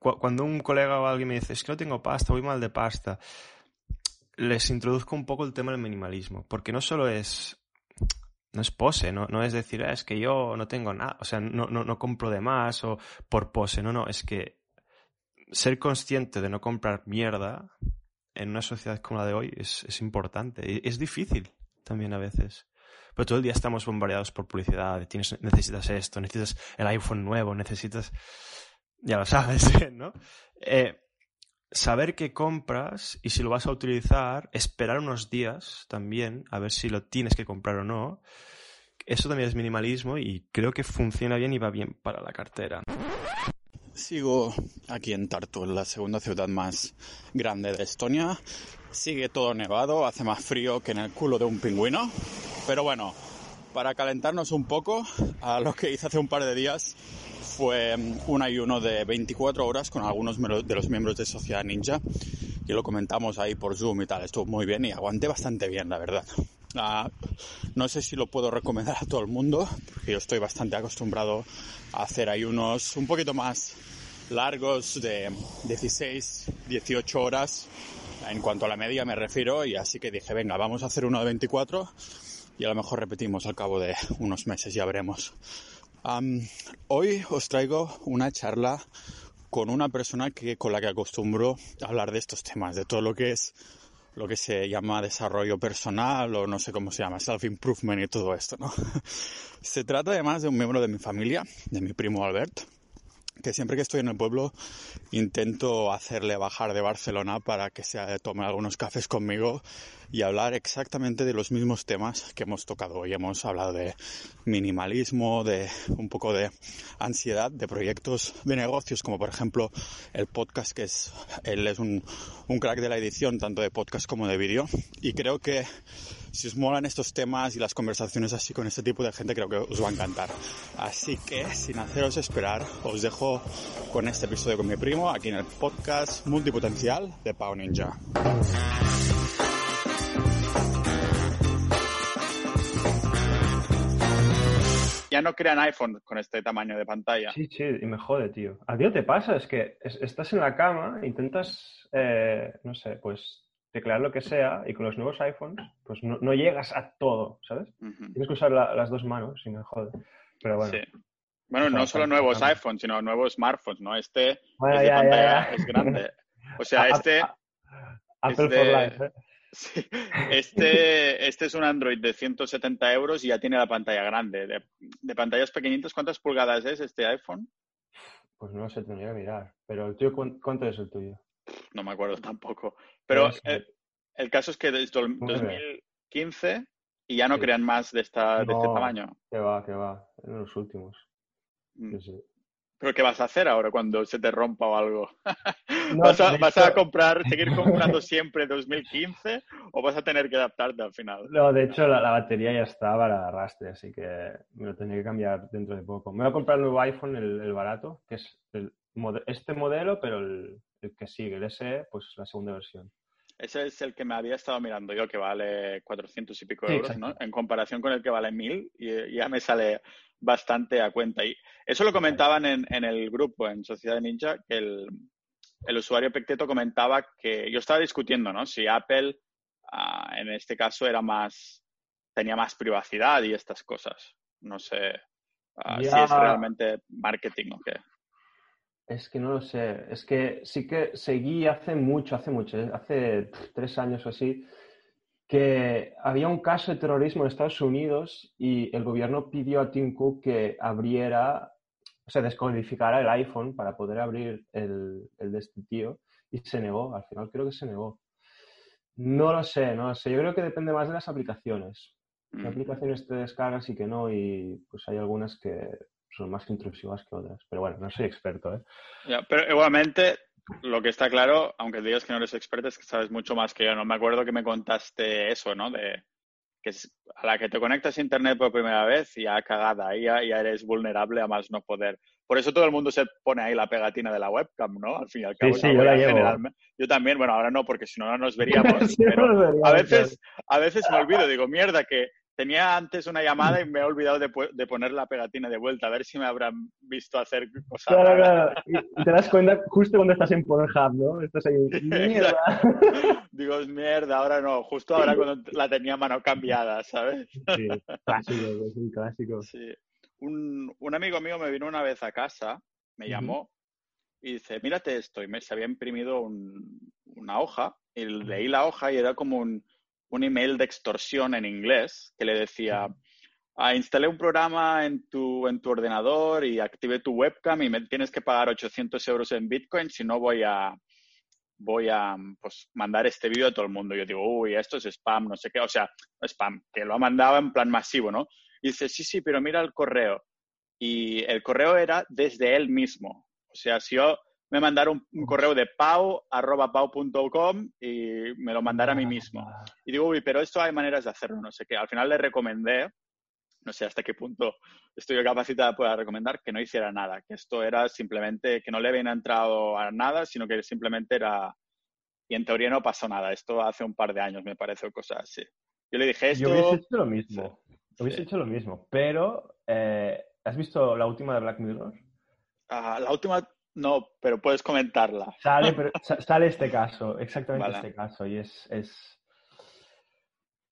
cuando un colega o alguien me dice, es que no tengo pasta, voy mal de pasta, les introduzco un poco el tema del minimalismo, porque no solo es no es pose, no, no es decir, ah, es que yo no tengo nada, o sea, no, no, no compro de más o por pose, no, no, es que ser consciente de no comprar mierda en una sociedad como la de hoy es, es importante. Es difícil también a veces. Pero todo el día estamos bombardeados por publicidad. Tienes, necesitas esto, necesitas el iPhone nuevo, necesitas... Ya lo sabes, ¿no? Eh, saber qué compras y si lo vas a utilizar, esperar unos días también, a ver si lo tienes que comprar o no. Eso también es minimalismo y creo que funciona bien y va bien para la cartera. Sigo aquí en Tartu, la segunda ciudad más grande de Estonia. Sigue todo nevado, hace más frío que en el culo de un pingüino. Pero bueno, para calentarnos un poco, a lo que hice hace un par de días fue un ayuno de 24 horas con algunos de los miembros de Sociedad Ninja. Y lo comentamos ahí por Zoom y tal. Estuvo muy bien y aguanté bastante bien, la verdad. Ah, no sé si lo puedo recomendar a todo el mundo, porque yo estoy bastante acostumbrado a hacer ayunos un poquito más largos de 16, 18 horas en cuanto a la media me refiero y así que dije, venga, vamos a hacer uno de 24 y a lo mejor repetimos al cabo de unos meses, ya veremos. Hoy os traigo una charla con una persona que, con la que acostumbro hablar de estos temas, de todo lo que es lo que se llama desarrollo personal o no sé cómo se llama, self-improvement y todo esto, ¿no? se trata además de un miembro de mi familia, de mi primo Albert, que siempre que estoy en el pueblo intento hacerle bajar de Barcelona para que se tome algunos cafés conmigo y hablar exactamente de los mismos temas que hemos tocado hoy. Hemos hablado de minimalismo, de un poco de ansiedad, de proyectos de negocios, como por ejemplo el podcast, que es, él es un, un crack de la edición, tanto de podcast como de vídeo. Y creo que si os molan estos temas y las conversaciones así con este tipo de gente, creo que os va a encantar. Así que, sin haceros esperar, os dejo con este episodio con mi primo, aquí en el podcast multipotencial de Pau Ninja. Ya no crean iPhone con este tamaño de pantalla. Sí, sí, y me jode, tío. A ti te pasa, es que estás en la cama, intentas, eh, no sé, pues teclear lo que sea y con los nuevos iPhones, pues no, no llegas a todo, ¿sabes? Tienes que usar las dos manos y me jode. Pero bueno. Sí. Bueno, no solo nuevos iPhones, sino nuevos smartphones, ¿no? Este es pantalla, es grande. O sea, este... Apple for Life, ¿eh? Sí. Este, este es un Android de 170 euros y ya tiene la pantalla grande. De, de, pantallas pequeñitas, ¿cuántas pulgadas es este iPhone? Pues no sé, tendría que mirar. Pero el tuyo, ¿cuánto es el tuyo? No me acuerdo tampoco. Pero el, caso es que desde 2015 y ya no crean más de, esta, de este tamaño. Que va, que va, en los últimos. Mm. ¿Pero qué vas a hacer ahora cuando se te rompa o algo? ¿Vas, a, comprar, seguir comprando siempre 2015 o vas a tener que adaptarte al final? No, de hecho la, batería ya estaba la arrastre, así que me lo tendré que cambiar dentro de poco. Me voy a comprar el nuevo iPhone, el, barato, que es este modelo, pero el, el que sigue, el SE, pues la segunda versión. Ese es el que me había estado mirando yo, que vale 400 y pico euros, ¿no? En comparación con el que vale 1000, y ya me sale bastante a cuenta. Y eso lo comentaban en, en el grupo, en Sociedad Ninja, que el, el usuario Pecteto comentaba que yo estaba discutiendo, ¿no? Si Apple, ah, en este caso, era más, tenía más privacidad y estas cosas. No sé ah, si es realmente marketing o qué. Es que no lo sé. Es que sí que seguí hace mucho, hace mucho, ¿eh? hace tres años o así, que había un caso de terrorismo en Estados Unidos y el gobierno pidió a Tim Cook que abriera, o sea, descodificara el iPhone para poder abrir el, el de este tío y se negó. Al final creo que se negó. No lo sé, no lo sé. Yo creo que depende más de las aplicaciones. ¿Qué mm. aplicaciones te descargas y que no? Y pues hay algunas que son más intrusivas que otras. Pero bueno, no soy experto, ¿eh? pero igualmente, lo que está claro, aunque digas que no eres experto, es que sabes mucho más que yo. No me acuerdo que me contaste eso, ¿no? De que a la que te conectas a Internet por primera vez, ya cagada, ahí ya, eres vulnerable a más no poder. Por eso todo el mundo se pone ahí la pegatina de la webcam, ¿no? Al fin y al cabo. Sí, yo, la llevo. yo también, bueno, ahora no, porque si no, no nos veríamos. pero a veces, a veces me olvido, digo, mierda, que tenía antes una llamada y me he olvidado de, poner la pegatina de vuelta, a ver si me habrán visto hacer cosas. Claro, claro. Y te das cuenta justo cuando estás en Pornhub, ¿no? Estás ahí, mierda. Digo, mierda, ahora no, justo ahora cuando la tenía mano cambiada, ¿sabes? Sí, clásico, es un clásico. Sí. Un, un, amigo mío me vino una vez a casa, me llamó y dice, mírate esto, y me se había imprimido una hoja, y leí la hoja y era como un un email de extorsión en inglés que le decía, ah, instalé un programa en tu, en tu ordenador y activé tu webcam y me tienes que pagar 800 euros en Bitcoin, si no voy a, voy a pues, mandar este vídeo a todo el mundo. Yo digo, uy, esto es spam, no sé qué, o sea, spam, que lo mandaba en plan masivo, ¿no? Y dice, sí, sí, pero mira el correo. Y el correo era desde él mismo. O sea, si yo me mandara un, correo de pau, arroba pau.com y me lo mandara a mí mismo. Y digo, uy, pero esto hay maneras de hacerlo, no sé qué. Al final le recomendé, no sé hasta qué punto estoy capacitada para recomendar, que no hiciera nada, que esto era simplemente, que no le habían entrado a nada, sino que simplemente era... Y en teoría no pasó nada. Esto hace un par de años, me parece, cosas así. Yo le dije esto... Yo hubiese hecho lo mismo. Hubiese hecho lo mismo, pero... Eh, ¿Has visto la última de Black Mirror? Ah, la última no, pero puedes comentarla. Sale, pero, sale este caso, exactamente este caso. Y es, es...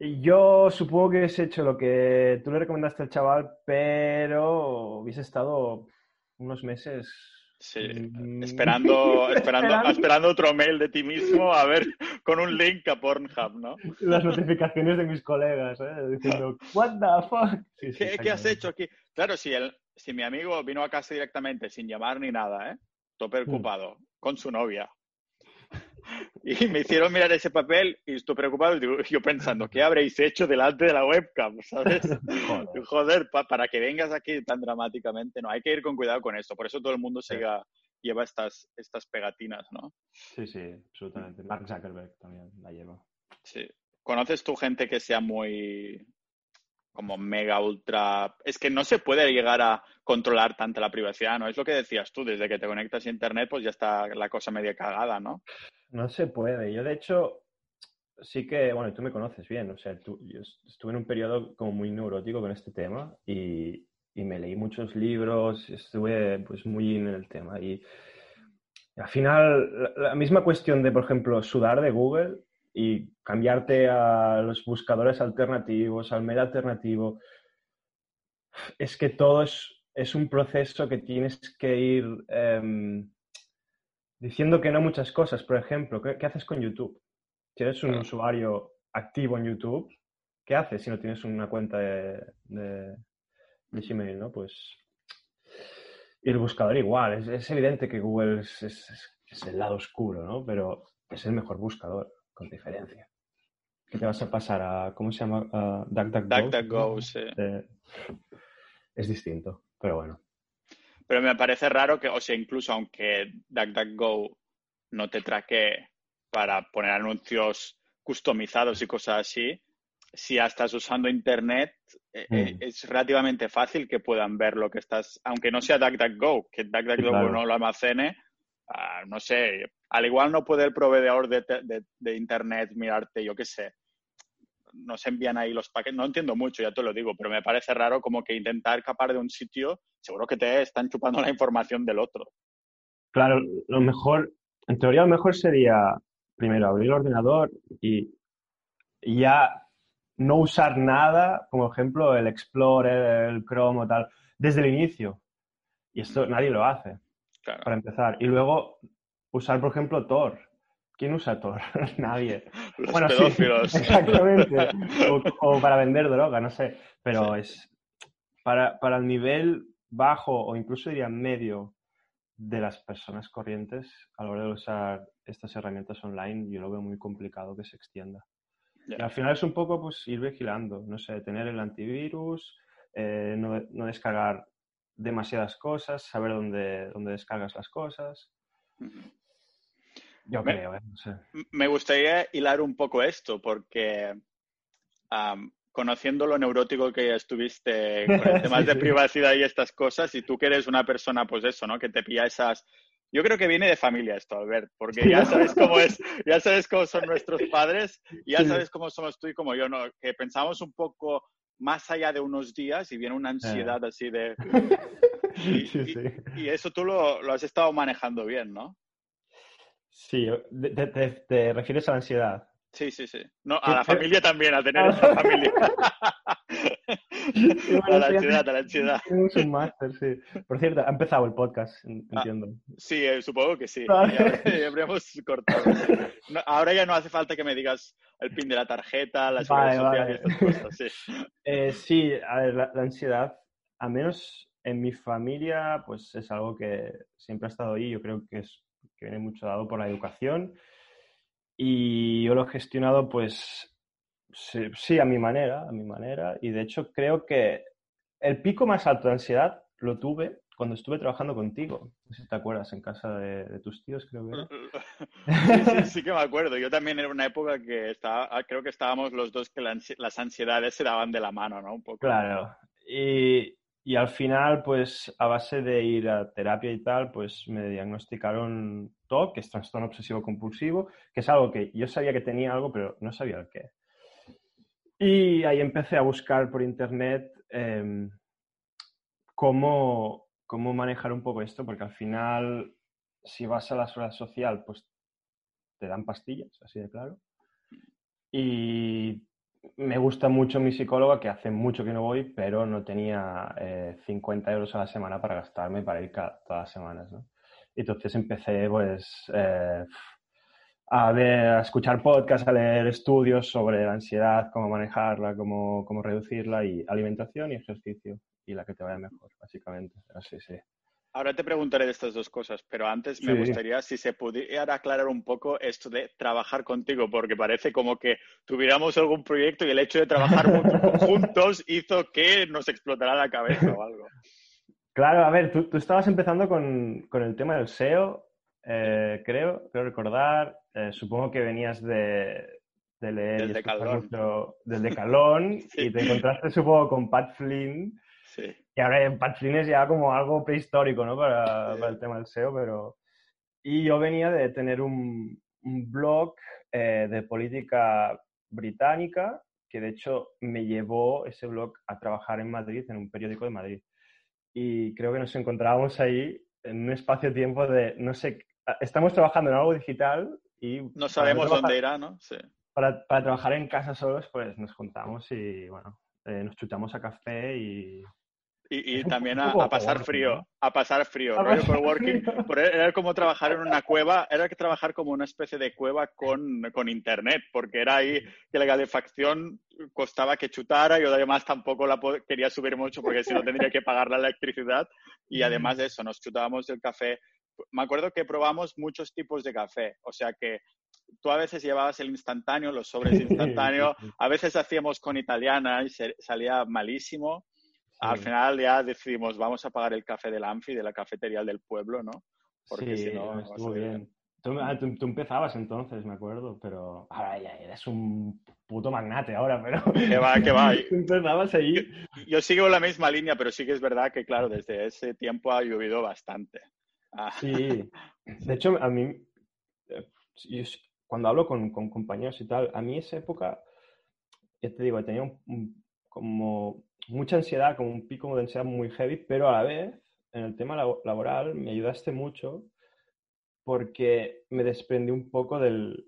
Yo supongo que hubiese hecho lo que tú le recomendaste al chaval, pero hubiese estado unos meses. Sí, mm, esperando, esperando, esperando otro mail de ti mismo, a ver, con un link a Pornhub, ¿no? Las notificaciones de mis colegas, ¿eh? diciendo, ¿What the fuck? ¿Qué, has hecho aquí? Claro, si, el, si mi amigo vino a casa directamente sin llamar ni nada, ¿eh? Todo preocupado, con su novia. Y me hicieron mirar ese papel y estoy preocupado. Y yo pensando, ¿qué habréis hecho delante de la webcam? ¿Sabes? Joder, para que vengas aquí tan dramáticamente, no, hay que ir con cuidado con esto. Por eso todo el mundo lleva estas, estas pegatinas, ¿no? Sí, sí, absolutamente. Mark Zuckerberg también la lleva. Sí. ¿Conoces tú gente que sea muy, como mega ultra. Es que no se puede llegar a controlar tanto la privacidad, ¿no? Es lo que decías tú, desde que te conectas a internet, pues ya está la cosa media cagada, ¿no? No se puede. Yo, de hecho, sí que, bueno, tú me conoces bien, o sea, tú, yo estuve en un periodo como muy neurótico con este tema y, y me leí muchos libros, estuve pues muy en el tema y al final la misma cuestión de, por ejemplo, sudar de Google y cambiarte a los buscadores alternativos, al mail alternativo, es que todo es, es un proceso que tienes que ir em, diciendo que no muchas cosas. Por ejemplo, ¿qué, haces con YouTube? Si eres un usuario activo en YouTube, ¿qué haces si no tienes una cuenta de, de, Gmail? ¿no? Pues y el buscador igual. Es, evidente que Google es, es, el lado oscuro, ¿no? Pero es el mejor buscador con diferencia. ¿Qué te vas a pasar a, ¿cómo se llama? DuckDuckGo. DuckDuckGo, sí. Eh, es distinto, pero bueno. Pero me parece raro que, o sea, incluso aunque DuckDuckGo no te traque para poner anuncios customizados y cosas así, si ya estás usando Internet, eh, eh, mm. es relativamente fácil que puedan ver lo que estás, aunque no sea DuckDuckGo, que DuckDuckGo no lo almacene, Ah, no sé, al igual no puede el proveedor de, Internet mirarte, yo qué sé, nos envían ahí los paquetes, no entiendo mucho, ya te lo digo, pero me parece raro como que intentar escapar de un sitio, seguro que te están chupando la información del otro. Claro, lo mejor, en teoría lo mejor sería primero abrir el ordenador y ya no usar nada, como ejemplo el Explorer, el Chrome o tal, desde el inicio. Y esto nadie lo hace para empezar. Y luego usar, por ejemplo, Tor. ¿Quién usa Tor? Nadie. bueno, exactamente. O, para vender droga, no sé. Pero es para, para el nivel bajo o incluso diría medio de las personas corrientes a la hora de usar estas herramientas online, yo lo veo muy complicado que se extienda. Y al final es un poco pues ir vigilando, no sé, tener el antivirus, eh, no, no, descargar demasiadas cosas, saber dónde, dónde descargas las cosas. Yo creo, ¿eh? no sé. Me gustaría hilar un poco esto, porque conociendo lo neurótico que estuviste con temas de privacidad y estas cosas, y tú que eres una persona, pues eso, ¿no? Que te pilla esas... Yo creo que viene de familia esto, Albert, porque ya sabes cómo es, ya sabes cómo son nuestros padres, ya sabes cómo somos tú y como yo, ¿no? Que pensamos un poco más allá de unos días y viene una ansiedad así de... Y, Sí, sí. y- y eso tú lo, lo has estado manejando bien, ¿no? Sí, te, te- te refieres a la ansiedad. Sí, sí, sí. No, a la familia también, a tener Ah. esta familia. a la ansiedad, a la ansiedad. Tenemos un máster, sí. Por cierto, ha empezado el podcast, Ah, entiendo. Sí, eh, supongo que sí. Vale. Ya, ya habríamos cortado. No, ahora ya no hace falta que me digas el pin de la tarjeta, la Vale, vale. estas cosas, sí. Eh, sí, a ver, la, la ansiedad, al menos en mi familia, pues es algo que siempre ha estado ahí. Yo creo que, es, que viene mucho dado por la educación. Y yo lo he gestionado, pues, sí, sí, a mi manera, a mi manera. Y de hecho creo que el pico más alto de ansiedad lo tuve cuando estuve trabajando contigo. No sé si te acuerdas, en casa de, de tus tíos, creo que. Sí, sí, sí que me acuerdo. Yo también era una época que estaba, ah, creo que estábamos los dos que la ansi- las ansiedades se daban de la mano, ¿no? Un poco. Claro. Y, y al final, pues a base de ir a terapia y tal, pues me diagnosticaron TOC, que es trastorno obsesivo compulsivo, que es algo que yo sabía que tenía algo, pero no sabía el qué. Y ahí empecé a buscar por internet em, cómo, cómo manejar un poco esto, porque al final, si vas a la seguridad social, pues te dan pastillas, así de claro. Y me gusta mucho mi psicóloga, que hace mucho que no voy, pero no tenía eh, 50 euros a la semana para gastarme para ir cada, todas las semanas, ¿no? Entonces empecé, pues, eh, a ver, a escuchar podcasts, a leer estudios sobre la ansiedad, cómo manejarla, cómo, cómo reducirla, y alimentación y ejercicio, y la que te vaya mejor, básicamente. Así, sí. Ahora te preguntaré de estas dos cosas, pero antes me Sí. gustaría si se pudiera aclarar un poco esto de trabajar contigo, porque parece como que tuviéramos algún proyecto y el hecho de trabajar juntos hizo que nos explotara la cabeza o algo. Claro, a ver, tú, tú estabas empezando con, con el tema del SEO, eh, creo, creo recordar. Eh, supongo que venías de, de leer mucho Decalón Sí. y te encontraste, supongo, con Pat Flynn. Sí. Y ahora Pat Flynn es ya como algo prehistórico, ¿no? Para, para el tema del SEO, pero... Y yo venía de tener un, un blog eh, de política británica que de hecho me llevó ese blog a trabajar en Madrid, en un periódico de Madrid. Y creo que nos encontrábamos ahí en un espacio-tiempo de, no sé, estamos trabajando en algo digital y... No sabemos trabajar- dónde irá, ¿no? Sí. Para, para trabajar en casa solos, pues nos juntamos y, bueno, eh, nos chutamos a café y... Y, también a, pasar frío, a pasar frío, rollo coworking. Por- Era como trabajar en una cueva, era que trabajar como una especie de cueva con, con internet, porque era ahí que la calefacción costaba que chutara, yo además tampoco la quería subir mucho porque si no tendría que pagar la electricidad y además de eso nos chutábamos el café. Me acuerdo que probamos muchos tipos de café, o sea que tú a veces llevabas el instantáneo, los sobres de instantáneo, Sí, sí, sí. a veces hacíamos con italiana y se- salía malísimo. Al final ya decidimos, vamos a pagar el café del Anfi, de la cafetería del pueblo, ¿no? Porque sí, si no, estuvo bien. Tú, ah, tú- tú empezabas entonces, me acuerdo, pero ahora ya eres un puto magnate ahora, pero... Que va, que va. Tú empezabas ahí. Yo sigo la misma línea, pero sí que es verdad que, claro, desde ese tiempo ha llovido bastante. Ah, Sí. De hecho, a mí, eh, yo cuando hablo con, con compañeros y tal, a mí esa época, ya te digo, tenía un- un- como mucha ansiedad, como un pico de ansiedad muy heavy, pero a la vez, en el tema labo- laboral, me ayudaste mucho porque me desprendí un poco del...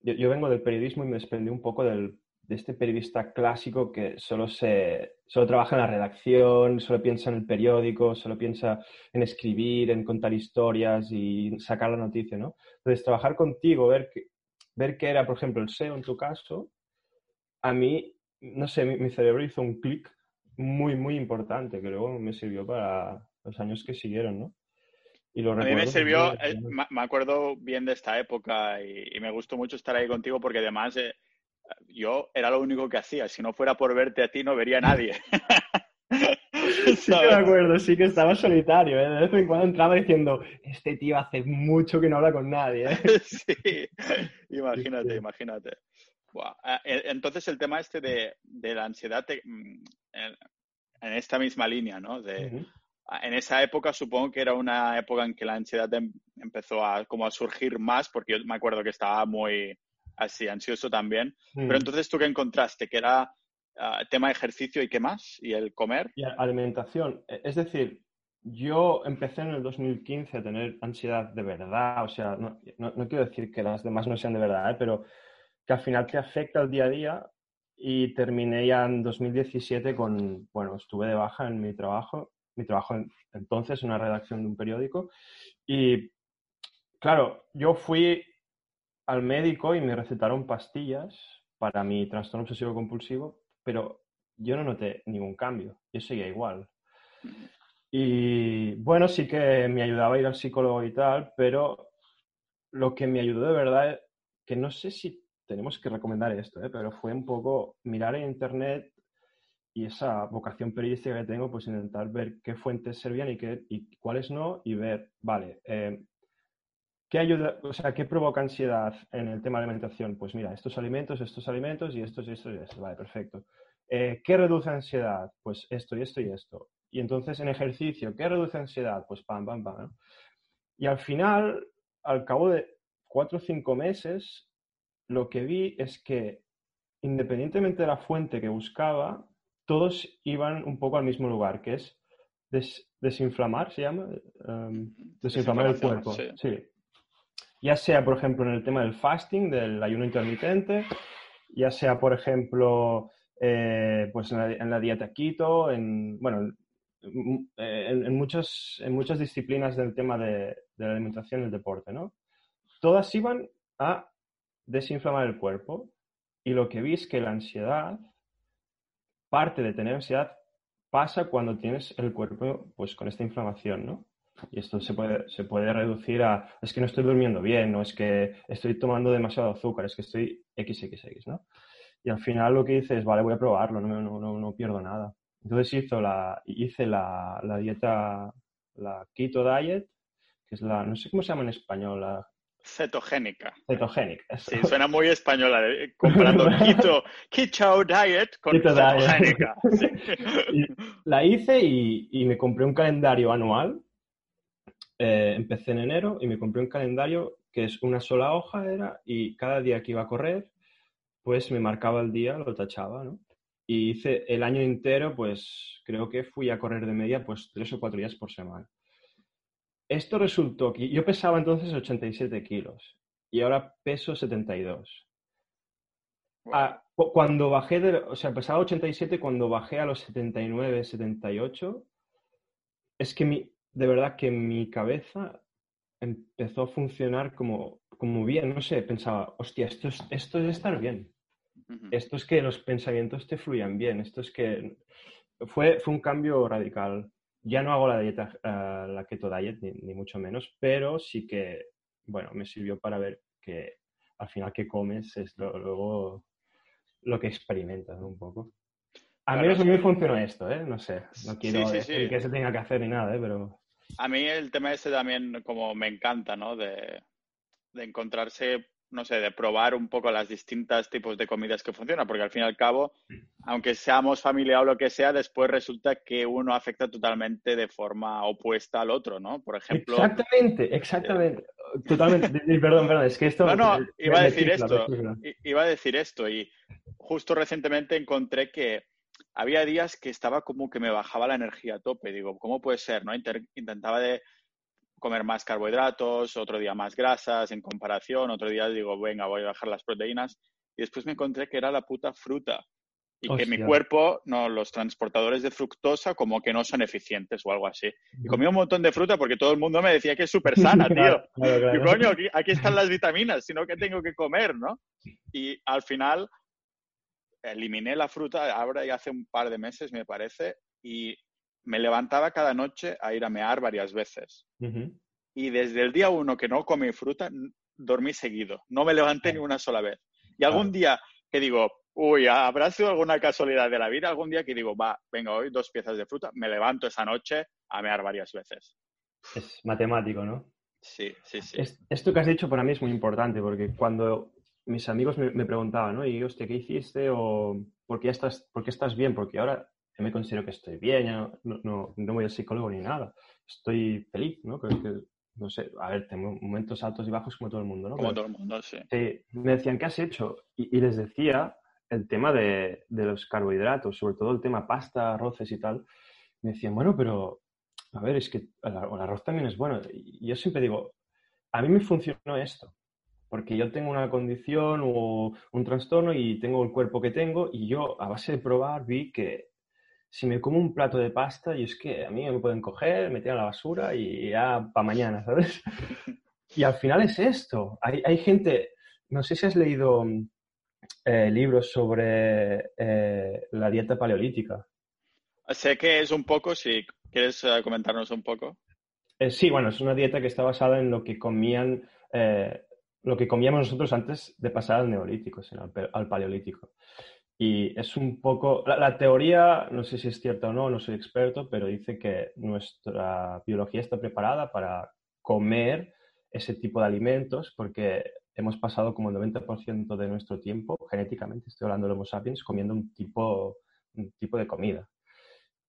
Yo, yo vengo del periodismo y me desprendí un poco del, de este periodista clásico que solo, se, solo trabaja en la redacción, solo piensa en el periódico, solo piensa en escribir, en contar historias y sacar la noticia, ¿no? Entonces, trabajar contigo, ver que, ver que era, por ejemplo, el SEO en tu caso, a mí, no sé, mi, mi cerebro hizo un clic muy, muy importante que luego me sirvió para los años que siguieron, ¿no? Y lo A mí me sirvió, eh, me acuerdo bien de esta época y, y me gustó mucho estar ahí contigo porque además eh, yo era lo único que hacía. Si no fuera por verte a ti, no vería a nadie. Sí que me acuerdo, sí que estaba solitario, ¿eh? De vez en cuando entraba diciendo, este tío hace mucho que no habla con nadie, ¿eh? sí, imagínate, Sí. imagínate. Ah, eh, Entonces el tema este de, de la ansiedad te- mm, en, en esta misma línea, ¿no? De, en esa época supongo que era una época en que la ansiedad em- empezó a, como a surgir más, porque yo me acuerdo que estaba muy así, ansioso también. Pero Mm. entonces tú qué encontraste, que era ah, tema ejercicio y qué más, y el comer. Y alimentación. E, es decir, yo empecé en el 2015 a tener ansiedad de verdad, o sea, no, quiero decir que las demás no sean de verdad, ¿eh? pero que al final te afecta el día a día y terminé ya en 2017 con, bueno, estuve de baja en mi trabajo, mi trabajo entonces en una redacción de un periódico y claro, yo fui al médico y me recetaron pastillas para mi trastorno obsesivo compulsivo, pero yo no noté ningún cambio, yo seguía igual. Y bueno, sí que me ayudaba a ir al psicólogo y tal, pero lo que me ayudó de verdad, que no sé si tenemos que recomendar esto, ¿eh? pero fue un poco mirar en internet y esa vocación periodística que tengo, pues intentar ver qué fuentes servían y, qué, y cuáles no, y ver, vale, eh, ¿qué ayuda, o sea, qué provoca ansiedad en el tema de alimentación? Pues mira, estos alimentos, estos alimentos y estos y estos y estos, vale, perfecto. Eh, ¿Qué reduce ansiedad? Pues esto y esto y esto. Y entonces en ejercicio, ¿qué reduce ansiedad? Pues pam, pam, pam. Y al final, al cabo de cuatro o cinco meses, lo que vi es que independientemente de la fuente que buscaba, todos iban un poco al mismo lugar, que es desinflamar, se llama, em, desinflamar el cuerpo. Sí. Ya sea, por ejemplo, en el tema del fasting, del ayuno intermitente, ya sea, por ejemplo, eh, pues en la, dieta keto, en, bueno, en, muchas, en muchas disciplinas del tema de, de la alimentación y el deporte, ¿no? Todas iban a desinflamar el cuerpo y lo que vi es que la ansiedad, parte de tener ansiedad, pasa cuando tienes el cuerpo pues con esta inflamación, ¿no? Y esto se puede, se puede reducir a, es que no estoy durmiendo bien, no es que estoy tomando demasiado azúcar, es que estoy XXX, ¿no? Y al final lo que hice es, vale, voy a probarlo, no, no, no, no pierdo nada. Entonces hizo la, hice la, la, dieta, la keto diet, que es la, no sé cómo se llama en español, la Cetogénica. Cetogénica. Sí, suena muy española, eh, comparando keto, keto diet con cetogénica. La hice y, me compré un calendario anual. Eh, empecé en enero y me compré un calendario que es una sola hoja era y cada día que iba a correr, pues me marcaba el día, lo tachaba, ¿no? Y hice el año entero, pues creo que fui a correr de media pues tres o cuatro días por semana. Esto resultó que yo pesaba entonces 87 kilos y ahora peso 72. Ah, cuando bajé de, o sea, pesaba 87, cuando bajé a los 79, 78, es que mi, de verdad que mi cabeza empezó a funcionar como, como bien, no sé, pensaba, hostia, esto es, esto es estar bien. Esto es que los pensamientos te fluyan bien, esto es que fue, fue un cambio radical. Ya no hago la dieta, eh, la keto diet, ni, mucho menos, pero sí que, bueno, me sirvió para ver que al final que comes es luego lo que experimentas un poco. A mí, a mí funcionó esto, ¿eh? No sé, no quiero decir que se tenga que hacer ni nada, ¿eh? Pero... A mí el tema ese también como me encanta, ¿no? De, de encontrarse no sé, de probar un poco las distintas tipos de comidas que funcionan, porque al fin y al cabo, aunque seamos familia o lo que sea, después resulta que uno afecta totalmente de forma opuesta al otro, ¿no? Por ejemplo. Exactamente, exactamente. Totalmente. perdón, perdón, es que esto. No, no, iba a decir esto. Iba a decir esto y justo recientemente encontré que había días que estaba como que me bajaba la energía a tope. Digo, ¿cómo puede ser? ¿No? intentaba de comer más carbohidratos, otro día más grasas en comparación, otro día digo, venga, voy a bajar las proteínas. Y después me encontré que era la puta fruta. Y que mi cuerpo, no, los transportadores de fructosa como que no son eficientes o algo así. Y comí un montón de fruta porque todo el mundo me decía que es súper sana, tío. Y coño, aquí, están las vitaminas, sino que tengo que comer, ¿no? Y al final eliminé la fruta ahora ya hace un par de meses, me parece, y me levantaba cada noche a ir a mear varias veces. Y desde el día uno que no comí fruta, dormí seguido. No me levanté ni una sola vez. Y algún día que digo, uy, habrá sido alguna casualidad de la vida, algún día que digo, va, venga, hoy dos piezas de fruta, me levanto esa noche a mear varias veces. Es matemático, ¿no? Sí, sí, sí. esto que has dicho para mí es muy importante porque cuando mis amigos me, preguntaban, ¿no? Y, hostia, ¿qué hiciste? O ¿por qué, estás, ¿por qué estás bien? Porque ahora yo me considero que estoy bien, no, no, no, voy al psicólogo ni nada. Estoy feliz, ¿no? Creo que, no sé, a ver, tengo momentos altos y bajos como todo el mundo, ¿no? Como todo el mundo, sí. me decían, ¿qué has hecho? Y, les decía, el tema de, de, los carbohidratos, sobre todo el tema pasta, arroces y tal, me decían, bueno, pero a ver, es que el, arroz también es bueno. Y yo siempre digo, a mí me funcionó esto, porque yo tengo una condición o un trastorno y tengo el cuerpo que tengo y yo a base de probar vi que si me como un plato de pasta y es que a mí me pueden coger, meter a la basura y ya para mañana, ¿sabes? Y al final es esto. Hay, hay gente, no sé si has leído eh, libros sobre eh, la dieta paleolítica. Sé que es un poco, si quieres eh, comentarnos un poco. sí, bueno, es una dieta que está basada en lo que comían, lo que comíamos nosotros antes de pasar al neolítico, al, al paleolítico. Y es un poco, la, la, teoría, no sé si es cierta o no, no soy experto, pero dice que nuestra biología está preparada para comer ese tipo de alimentos porque hemos pasado como el 90% de nuestro tiempo, genéticamente, estoy hablando de Homo sapiens, comiendo un tipo, un tipo de comida.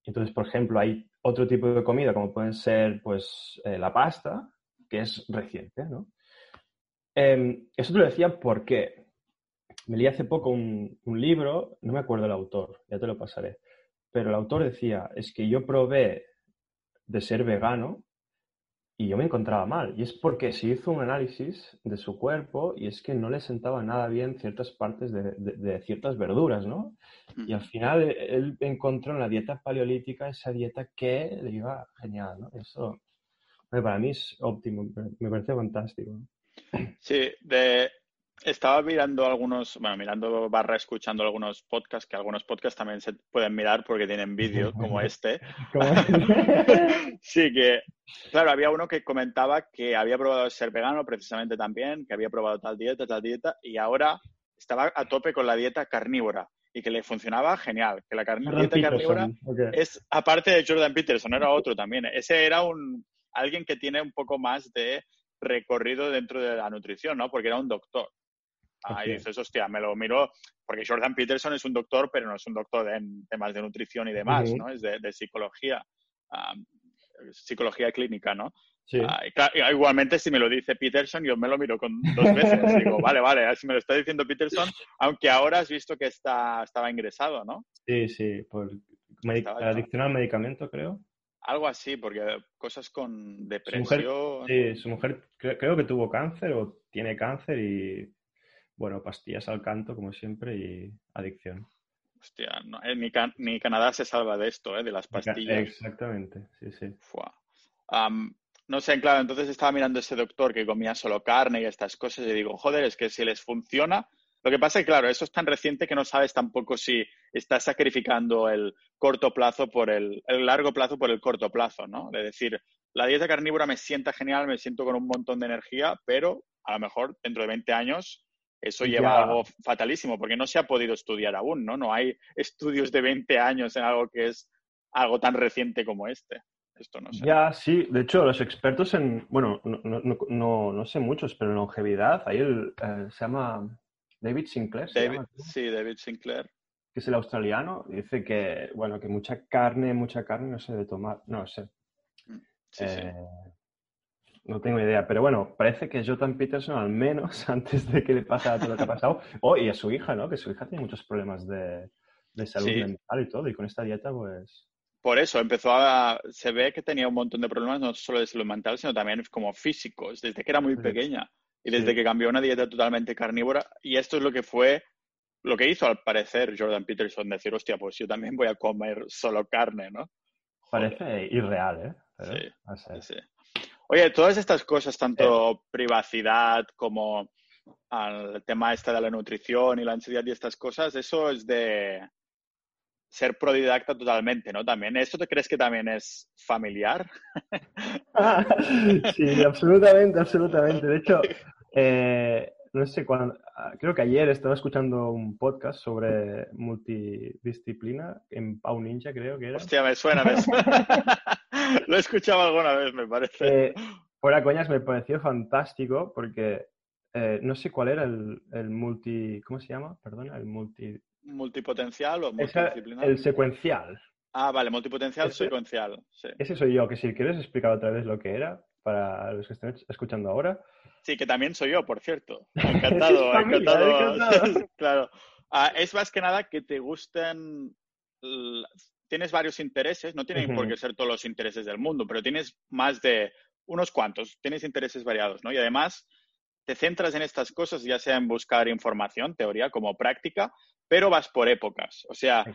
Entonces, por ejemplo, hay otro tipo de comida, como pueden ser pues, eh, la pasta, que es reciente, ¿no? Eh, eso te lo decía porque me leí hace poco un, un libro, no me acuerdo el autor, ya te lo pasaré, pero el autor decía, es que yo probé de ser vegano y yo me encontraba mal. Y es porque se hizo un análisis de su cuerpo y es que no le sentaba nada bien ciertas partes de, ciertas verduras, ¿no? Y al final e, él encontró en la dieta paleolítica esa dieta que le iba genial, ¿no? Eso para mí es óptimo, me parece fantástico. Sí, de, estaba mirando algunos, bueno, mirando barra escuchando algunos podcasts, que algunos podcasts también se pueden mirar porque tienen vídeo, como este. sí, que, claro, había uno que comentaba que había probado ser vegano precisamente también, que había probado tal dieta, tal dieta, y ahora estaba a tope con la dieta carnívora y que le funcionaba genial. Que la dieta carnívora es, aparte de Jordan Peterson, era otro también. Ese era un alguien que tiene un poco más de recorrido dentro de la nutrición, ¿no? Porque era un doctor. Ahí dices, hostia, me lo miro, porque Jordan Peterson es un doctor, pero no es un doctor en temas de nutrición y demás, ¿no? Es de, psicología, psicología clínica, ¿no? Sí. Ah, igualmente, si me lo dice Peterson, yo me lo miro con dos veces. Digo, vale, vale, si me lo está diciendo Peterson, aunque ahora has visto que está, estaba ingresado, ¿no? Sí, sí, por adicción al medicamento, creo. Algo así, porque cosas con depresión. sí, su mujer creo que tuvo cáncer o tiene cáncer y bueno, pastillas al canto, como siempre, y adicción. Hostia, eh, ni, Canadá se salva de esto, ¿eh? de las pastillas. Exactamente, sí, sí. no sé, claro, entonces estaba mirando ese doctor que comía solo carne y estas cosas y digo, joder, es que si les funciona... Lo que pasa es que, claro, eso es tan reciente que no sabes tampoco si estás sacrificando el corto plazo por el, el largo plazo por el corto plazo, ¿no? De decir, la dieta carnívora me sienta genial, me siento con un montón de energía, pero a lo mejor dentro de 20 años eso lleva algo fatalísimo porque no se ha podido estudiar aún, ¿no? No hay estudios de 20 años en algo que es algo tan reciente como este. Esto no sé. Ya, sí. De hecho, los expertos en, bueno, no, no, no, no sé muchos, pero en longevidad, ahí el, eh, se llama David Sinclair. sí, David Sinclair. Que es el australiano. Dice que, bueno, que mucha carne, mucha carne no se debe tomar. No sé. Mm, sí, sí. No tengo idea, pero bueno, parece que Jordan Peterson, al menos antes de que le pasara todo lo que ha pasado, oh, y a su hija, ¿no? Que su hija tiene muchos problemas de, salud mental y todo, y con esta dieta, pues. Por eso empezó a. Se ve que tenía un montón de problemas, no solo de salud mental, sino también como físicos, desde que era muy pequeña y desde que cambió una dieta totalmente carnívora. Y esto es lo que fue. Lo que hizo al parecer Jordan Peterson, decir, hostia, pues yo también voy a comer solo carne, ¿no? Parece irreal, ¿eh? sí, sí. Oye, todas estas cosas, tanto privacidad como el tema este de la nutrición y la ansiedad y estas cosas, eso es de ser prodidacta totalmente, ¿no? También, ¿esto te crees que también es familiar? sí, absolutamente, absolutamente. De hecho, eh, no sé cuándo, creo que ayer estaba escuchando un podcast sobre multidisciplina en Pau Ninja, creo que era. Hostia, me suena, me suena. Lo he escuchado alguna vez, me parece. Eh, fuera coñas, me pareció fantástico porque eh, no sé cuál era el, el, multi. ¿Cómo se llama? Perdona, el multi. ¿Multipotencial o multidisciplinar? el secuencial. Ah, vale, multipotencial, secuencial. Sí. Ese soy yo, que si quieres explicar otra vez lo que era para los que estén escuchando ahora. Sí, que también soy yo, por cierto. Encantado, encantado. claro. Ah, es más que nada que te gusten, tienes varios intereses, no tienen por qué ser todos los intereses del mundo, pero tienes más de unos cuantos, tienes intereses variados, ¿no? Y además te centras en estas cosas, ya sea en buscar información, teoría, como práctica, pero vas por épocas. O sea,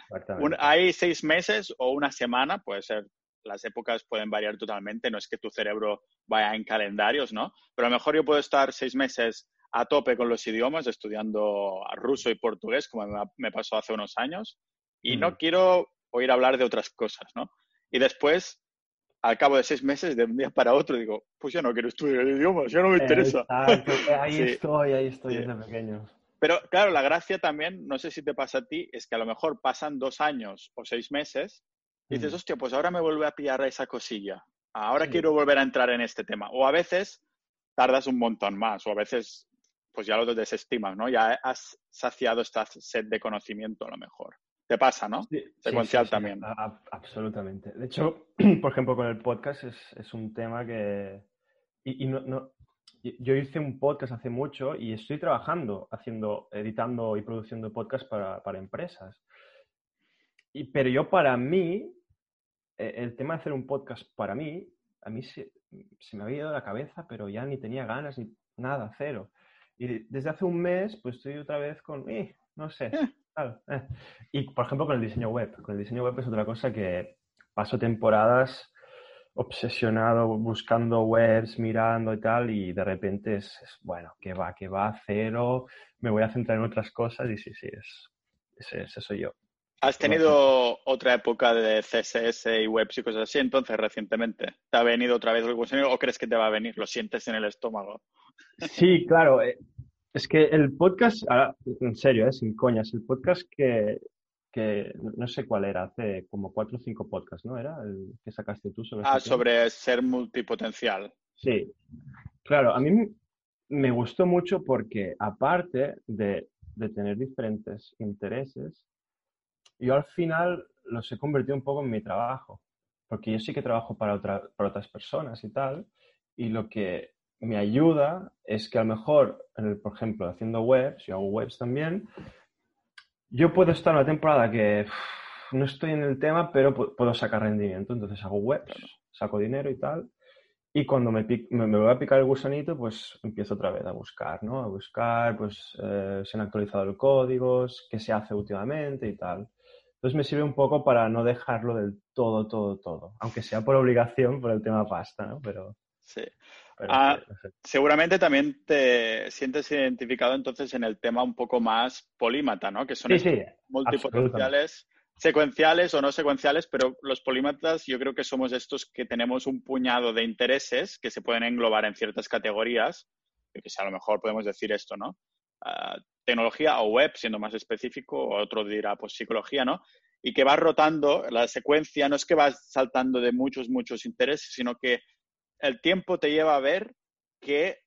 hay seis meses o una semana, puede ser, las épocas pueden variar totalmente, no es que tu cerebro vaya en calendarios, ¿no? Pero a lo mejor yo puedo estar seis meses a tope con los idiomas, estudiando ruso y portugués, como me pasó hace unos años, y no mm. quiero oír hablar de otras cosas, ¿no? Y después, al cabo de seis meses, de un día para otro, digo, pues ya no quiero estudiar idiomas, ya no me interesa. Ahí estoy, ahí estoy desde pequeño. Pero claro, la gracia también, no sé si te pasa a ti, es que a lo mejor pasan dos años o seis meses y dices, mm. hostia, pues ahora me vuelve a pillar esa cosilla. Ahora quiero volver a entrar en este tema. O a veces tardas un montón más, o a veces pues ya lo desestimas, ¿no? Ya has saciado esta sed de conocimiento a lo mejor. Te pasa, ¿no? Secuencial también. absolutamente. De hecho, por ejemplo, con el podcast es, un tema que... Y, no, yo hice un podcast hace mucho y estoy trabajando, haciendo, editando y produciendo podcast para, para empresas. Y, pero yo para mí, e, el tema de hacer un podcast para mí, a mí se, se me había ido la cabeza, pero ya ni tenía ganas ni nada, cero. Y desde hace un mes, pues estoy otra vez con, eh, no sé. Eh. Eh. Y por ejemplo, con el diseño web. Con el diseño web es otra cosa que paso temporadas obsesionado buscando webs, mirando y tal, y de repente es, bueno, que va, que va, cero, me voy a centrar en otras cosas y sí, sí, es, ese, soy yo. ¿Has tenido otra época de CSS y webs y cosas así entonces recientemente? ¿Te ha venido otra vez algo o crees que te va a venir? ¿Lo sientes en el estómago? Sí, claro. Es que el podcast, en serio, eh, sin coñas, el podcast que, que no sé cuál era, hace como cuatro o cinco podcasts, ¿no? ¿Era el que sacaste tú sobre Ah, este sobre ser multipotencial. Sí. Claro, a mí me gustó mucho porque aparte de, de tener diferentes intereses, yo al final los he convertido un poco en mi trabajo, porque yo sí que trabajo para, otra, para otras personas y tal, y lo que me ayuda es que a lo mejor, por ejemplo, haciendo webs, yo hago webs también, yo puedo estar una temporada que no estoy en el tema, pero puedo sacar rendimiento. Entonces hago webs, saco dinero y tal. Y cuando me, me, voy a picar el gusanito, pues empiezo otra vez a buscar, ¿no? A buscar, pues, eh, se han actualizado los códigos, qué se hace últimamente y tal. Entonces me sirve un poco para no dejarlo del todo, todo, todo. Aunque sea por obligación, por el tema pasta, ¿no? Pero... Sí. Ah, seguramente también te sientes identificado entonces en el tema un poco más polímata, ¿no? Que son multipotenciales, secuenciales o no secuenciales, pero los polímatas yo creo que somos estos que tenemos un puñado de intereses que se pueden englobar en ciertas categorías, que a lo mejor podemos decir esto, ¿no? Ah, tecnología o web, siendo más específico, o otro dirá pues psicología, ¿no? Y que vas rotando, la secuencia no es que vas saltando de muchos, muchos intereses, sino que el tiempo te lleva a ver que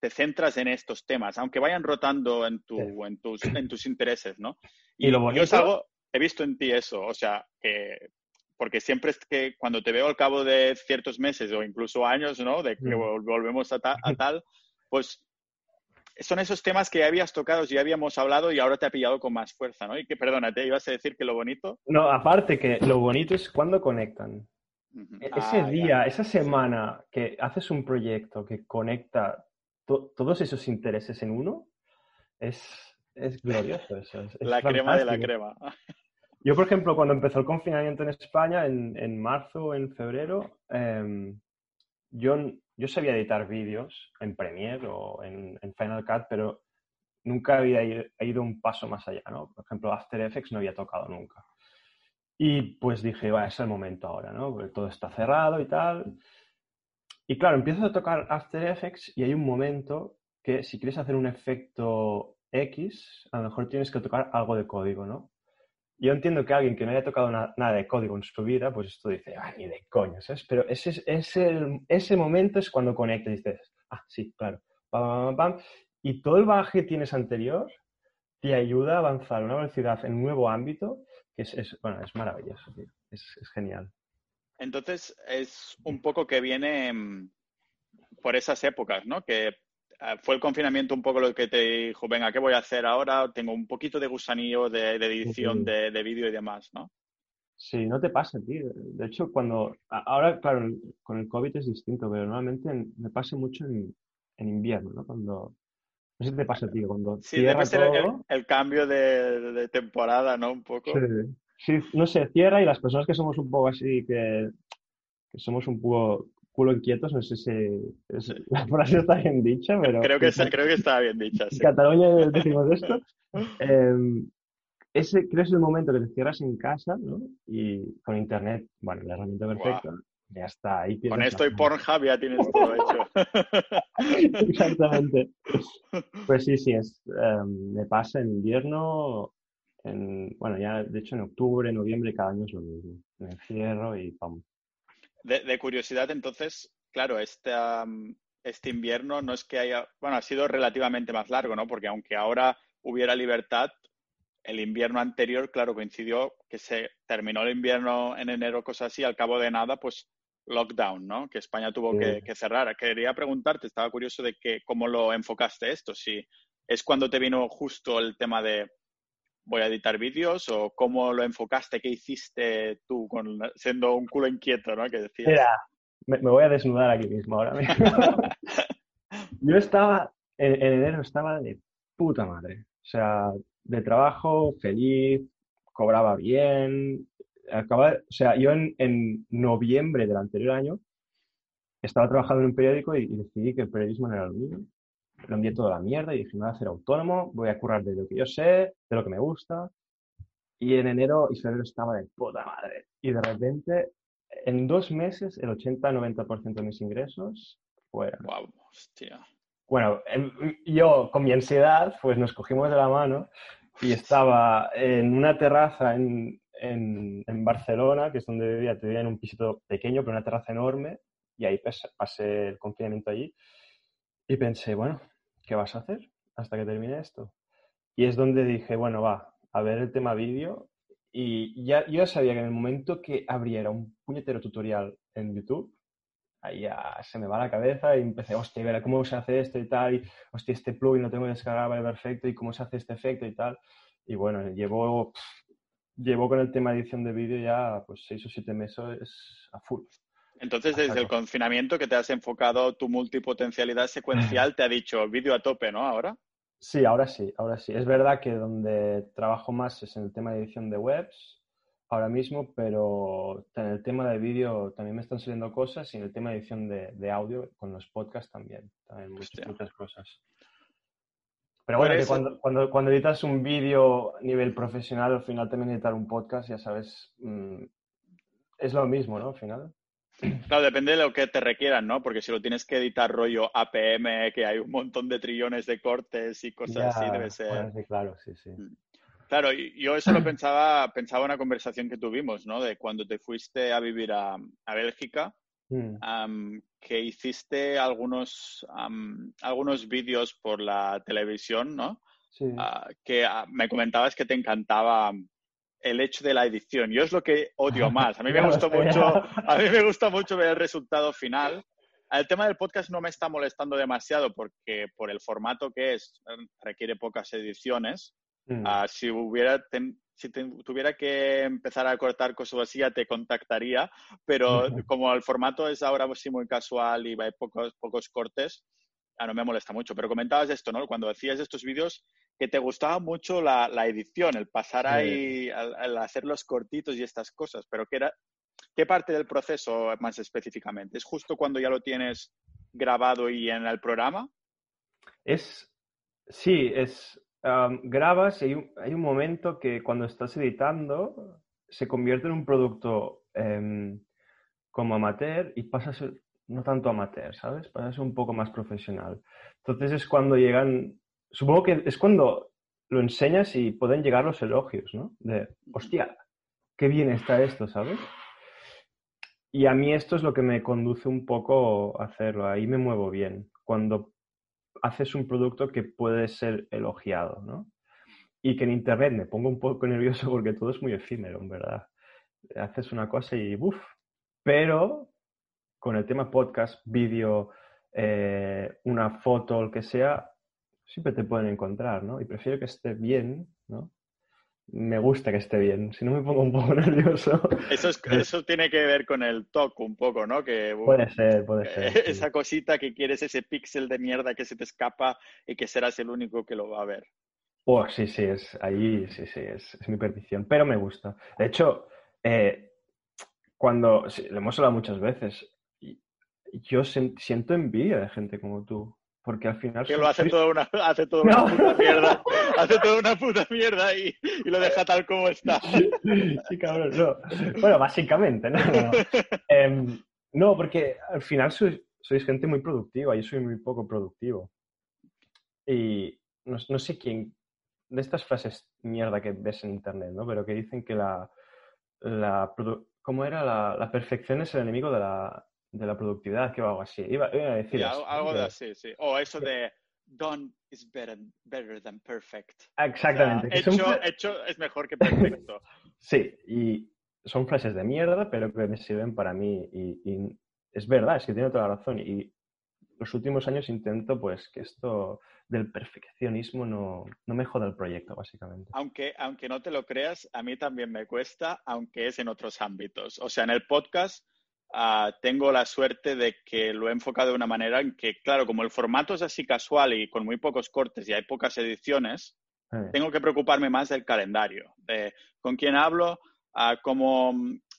te centras en estos temas, aunque vayan rotando en, tu, en, tus, en tus intereses, ¿no? Y, lo bonito... Yo algo, he visto en ti eso, o sea, que porque siempre es que cuando te veo al cabo de ciertos meses o incluso años, ¿no? De que mm. volvemos a, a, tal, pues son esos temas que ya habías tocado, ya habíamos hablado y ahora te ha pillado con más fuerza, ¿no? Y que, perdónate, ibas a decir que lo bonito. No, aparte que lo bonito es cuando conectan. E-, ese ah, día, esa semana que haces un proyecto que conecta todos esos intereses en uno, es, es glorioso eso. la crema de la crema. Yo, por ejemplo, cuando empezó el confinamiento en España, en, en marzo o en febrero, em, yo, yo sabía editar vídeos en Premiere o en, en, Final Cut, pero nunca había ido un paso más allá, ¿no? Por ejemplo, After Effects no había tocado nunca. Y pues dije, va, es el momento ahora, ¿no? Porque todo está cerrado y tal. Y claro, empiezas a tocar After Effects y hay un momento que si quieres hacer un efecto X, a lo mejor tienes que tocar algo de código, ¿no? Yo entiendo que alguien que no haya tocado nada de código en su vida, pues esto dice, ah, ni de coño, ¿sabes? Pero ese, ese, ese momento es cuando conectas y dices, ah, sí, claro, pam, pam, pam, y todo el bagaje que tienes anterior te ayuda a avanzar a una velocidad en un nuevo ámbito es, bueno, es maravilloso, Es, genial. Entonces, es un poco que viene mm, por esas épocas, ¿no? Que ah, ¿Fue el confinamiento un poco lo que te dijo, venga, ¿qué voy a hacer ahora? Tengo un poquito de gusanillo de, edición de, de vídeo y demás, ¿no? Sí, no te pasa, tío. De hecho, cuando... Ahora, claro, con el COVID es distinto, pero normalmente me pasa mucho en, invierno, ¿no? Cuando... No sé si te pasa, tío, cuando sí, cierra debe ser el, cambio de, temporada, ¿no? Un poco. Sí, no sé, cierra y las personas que somos un poco así, que, que somos un poco culo inquietos, no sé si la frase está bien dicha, pero... Creo que, está, creo que está bien dicha, En Cataluña decimos esto. Em, ese creo que es el momento que te cierras en casa, ¿no? Y con internet, bueno, la herramienta perfecta, ya está. Ahí con esto y Pornhub ya tienes todo hecho. Exactamente. Pues sí, sí, es, em, me pasa en invierno, en, bueno, ya de hecho en octubre, noviembre, cada año es lo mismo. Me encierro y pam. De, curiosidad, entonces, claro, este, este invierno no es que haya, bueno, ha sido relativamente más largo, ¿no? Porque aunque ahora hubiera libertad, el invierno anterior, claro, coincidió que se terminó el invierno en enero, cosas así, al cabo de nada, pues lockdown, ¿no? Que España tuvo que, cerrar. Quería preguntarte, estaba curioso de que, cómo lo enfocaste esto, si es cuando te vino justo el tema de voy a editar vídeos o cómo lo enfocaste, qué hiciste tú con, siendo un culo inquieto, ¿no? Que decías. Mira, me, voy a desnudar aquí mismo ahora mismo. Yo estaba, en, en enero estaba de puta madre. O sea, de trabajo, feliz, cobraba bien. Acababa, o sea, yo en, noviembre del anterior año estaba trabajando en un periódico y, decidí que el periodismo no era lo mío. Lo envié toda la mierda y dije, me voy a hacer autónomo, voy a currar de lo que yo sé, de lo que me gusta. Y en enero y febrero estaba de puta madre. Y de repente, en dos meses, el 80-90% de mis ingresos fueron. Wow, hostia. Bueno, yo con mi ansiedad, pues nos cogimos de la mano y estaba en una terraza en, en, Barcelona, que es donde vivía, vivía en un pisito pequeño, pero una terraza enorme, y ahí pasé el confinamiento allí. Y pensé, bueno, ¿qué vas a hacer hasta que termine esto? Y es donde dije, bueno, va, a ver el tema vídeo. Y ya, yo ya sabía que en el momento que abriera un puñetero tutorial en YouTube, ahí ya se me va la cabeza y empecé, hostia, ver cómo se hace esto y tal, y hostia, este plugin lo tengo descargado, vale, perfecto, y cómo se hace este efecto y tal. Y bueno, llevo, llevo con el tema de edición de vídeo ya pues seis o siete meses a full. Entonces, desde el confinamiento que te has enfocado tu multipotencialidad secuencial, te ha dicho vídeo a tope, ¿no? Ahora. Sí, ahora sí, ahora sí. Es verdad que donde trabajo más es en el tema de edición de webs, ahora mismo, pero en el tema de vídeo también me están saliendo cosas y en el tema de edición de, audio con los podcasts también, también muchas, cosas. Pero bueno, que cuando, cuando, cuando, editas un vídeo a nivel profesional, al final también editar un podcast, ya sabes, mm, es lo mismo, ¿no? Al final. Claro, depende de lo que te requieran, ¿no? Porque si lo tienes que editar rollo APM, que hay un montón de trillones de cortes y cosas así, debe ser. claro, sí, sí. Mm. Claro, yo eso lo pensaba, pensaba en una conversación que tuvimos, ¿no? De cuando te fuiste a vivir a, Bélgica, mm. que hiciste algunos, algunos vídeos por la televisión, ¿no? Sí. Ah, que ah, me comentabas que te encantaba el hecho de la edición. Yo es lo que odio más. A mí me gusta mucho, a mí me gusta mucho ver el resultado final. El tema del podcast no me está molestando demasiado porque por el formato que es requiere pocas ediciones. Mm. Ah, si hubiera si tuviera que empezar a cortar cosas así, ya te contactaría, pero como el formato es ahora sí muy casual y hay pocos, pocos cortes, ah, no me molesta mucho. Pero comentabas esto, ¿no? Cuando hacías estos vídeos, que te gustaba mucho la, la edición, el pasar ahí, al, hacer los cortitos y estas cosas, pero ¿qué, era, ¿qué parte del proceso más específicamente? ¿Es justo cuando ya lo tienes grabado y en el programa? Es, sí, es, grabas y hay un, momento que cuando estás editando se convierte en un producto em, como amateur y pasa a ser no tanto amateur, ¿sabes? Pasa a ser un poco más profesional. Entonces es cuando llegan, supongo que es cuando lo enseñas y pueden llegar los elogios, ¿no? De, hostia, qué bien está esto, ¿sabes? Y a mí esto es lo que me conduce un poco a hacerlo, ahí me muevo bien. Cuando haces un producto que puede ser elogiado, ¿no? Y que en Internet me pongo un poco nervioso porque todo es muy efímero, en verdad. Haces una cosa y ¡buf! Pero con el tema podcast, vídeo, eh, una foto lo que sea, siempre te pueden encontrar, ¿no? Y prefiero que esté bien, ¿no? Me gusta que esté bien, si no me pongo un poco nervioso. Eso, eso tiene que ver con el toque un poco, ¿no? Que, puede ser, puede ser. Esa cosita que quieres, ese píxel de mierda que se te escapa y que serás el único que lo va a ver. Oh, sí, sí, es ahí, sí, sí, es, mi perdición, pero me gusta. De hecho, eh, cuando, sí, lo hemos hablado muchas veces, yo siento envidia de gente como tú, porque al final... Que lo hace toda una, hace toda una puta mierda, hace toda una puta mierda y, y, lo deja tal como está. Sí, cabrón, no. Bueno, básicamente, ¿no? No, em, no porque al final sois, sois, gente muy productiva, yo soy muy poco productivo. Y no, no sé quién, de estas frases mierda que ves en internet, ¿no? Pero que dicen que la, la ¿cómo era? La, la, perfección es el enemigo de la, de la productividad, que o algo así. Iba, iba a decir eso, Algo de así, sí. O eso de done is better, better than perfect. Exactamente. hecho, hecho es mejor que perfecto. sí, y son frases de mierda, pero que me sirven para mí. Y, y es verdad, es que tiene toda la razón. Y los últimos años intento pues que esto del perfeccionismo no, no, me joda el proyecto, básicamente. Aunque, aunque no te lo creas, a mí también me cuesta, aunque es en otros ámbitos. O sea, en el podcast uh, tengo la suerte de que lo he enfocado de una manera en que, claro, como el formato es así casual y con muy pocos cortes y hay pocas ediciones, tengo que preocuparme más del calendario, de con quién hablo, uh, cómo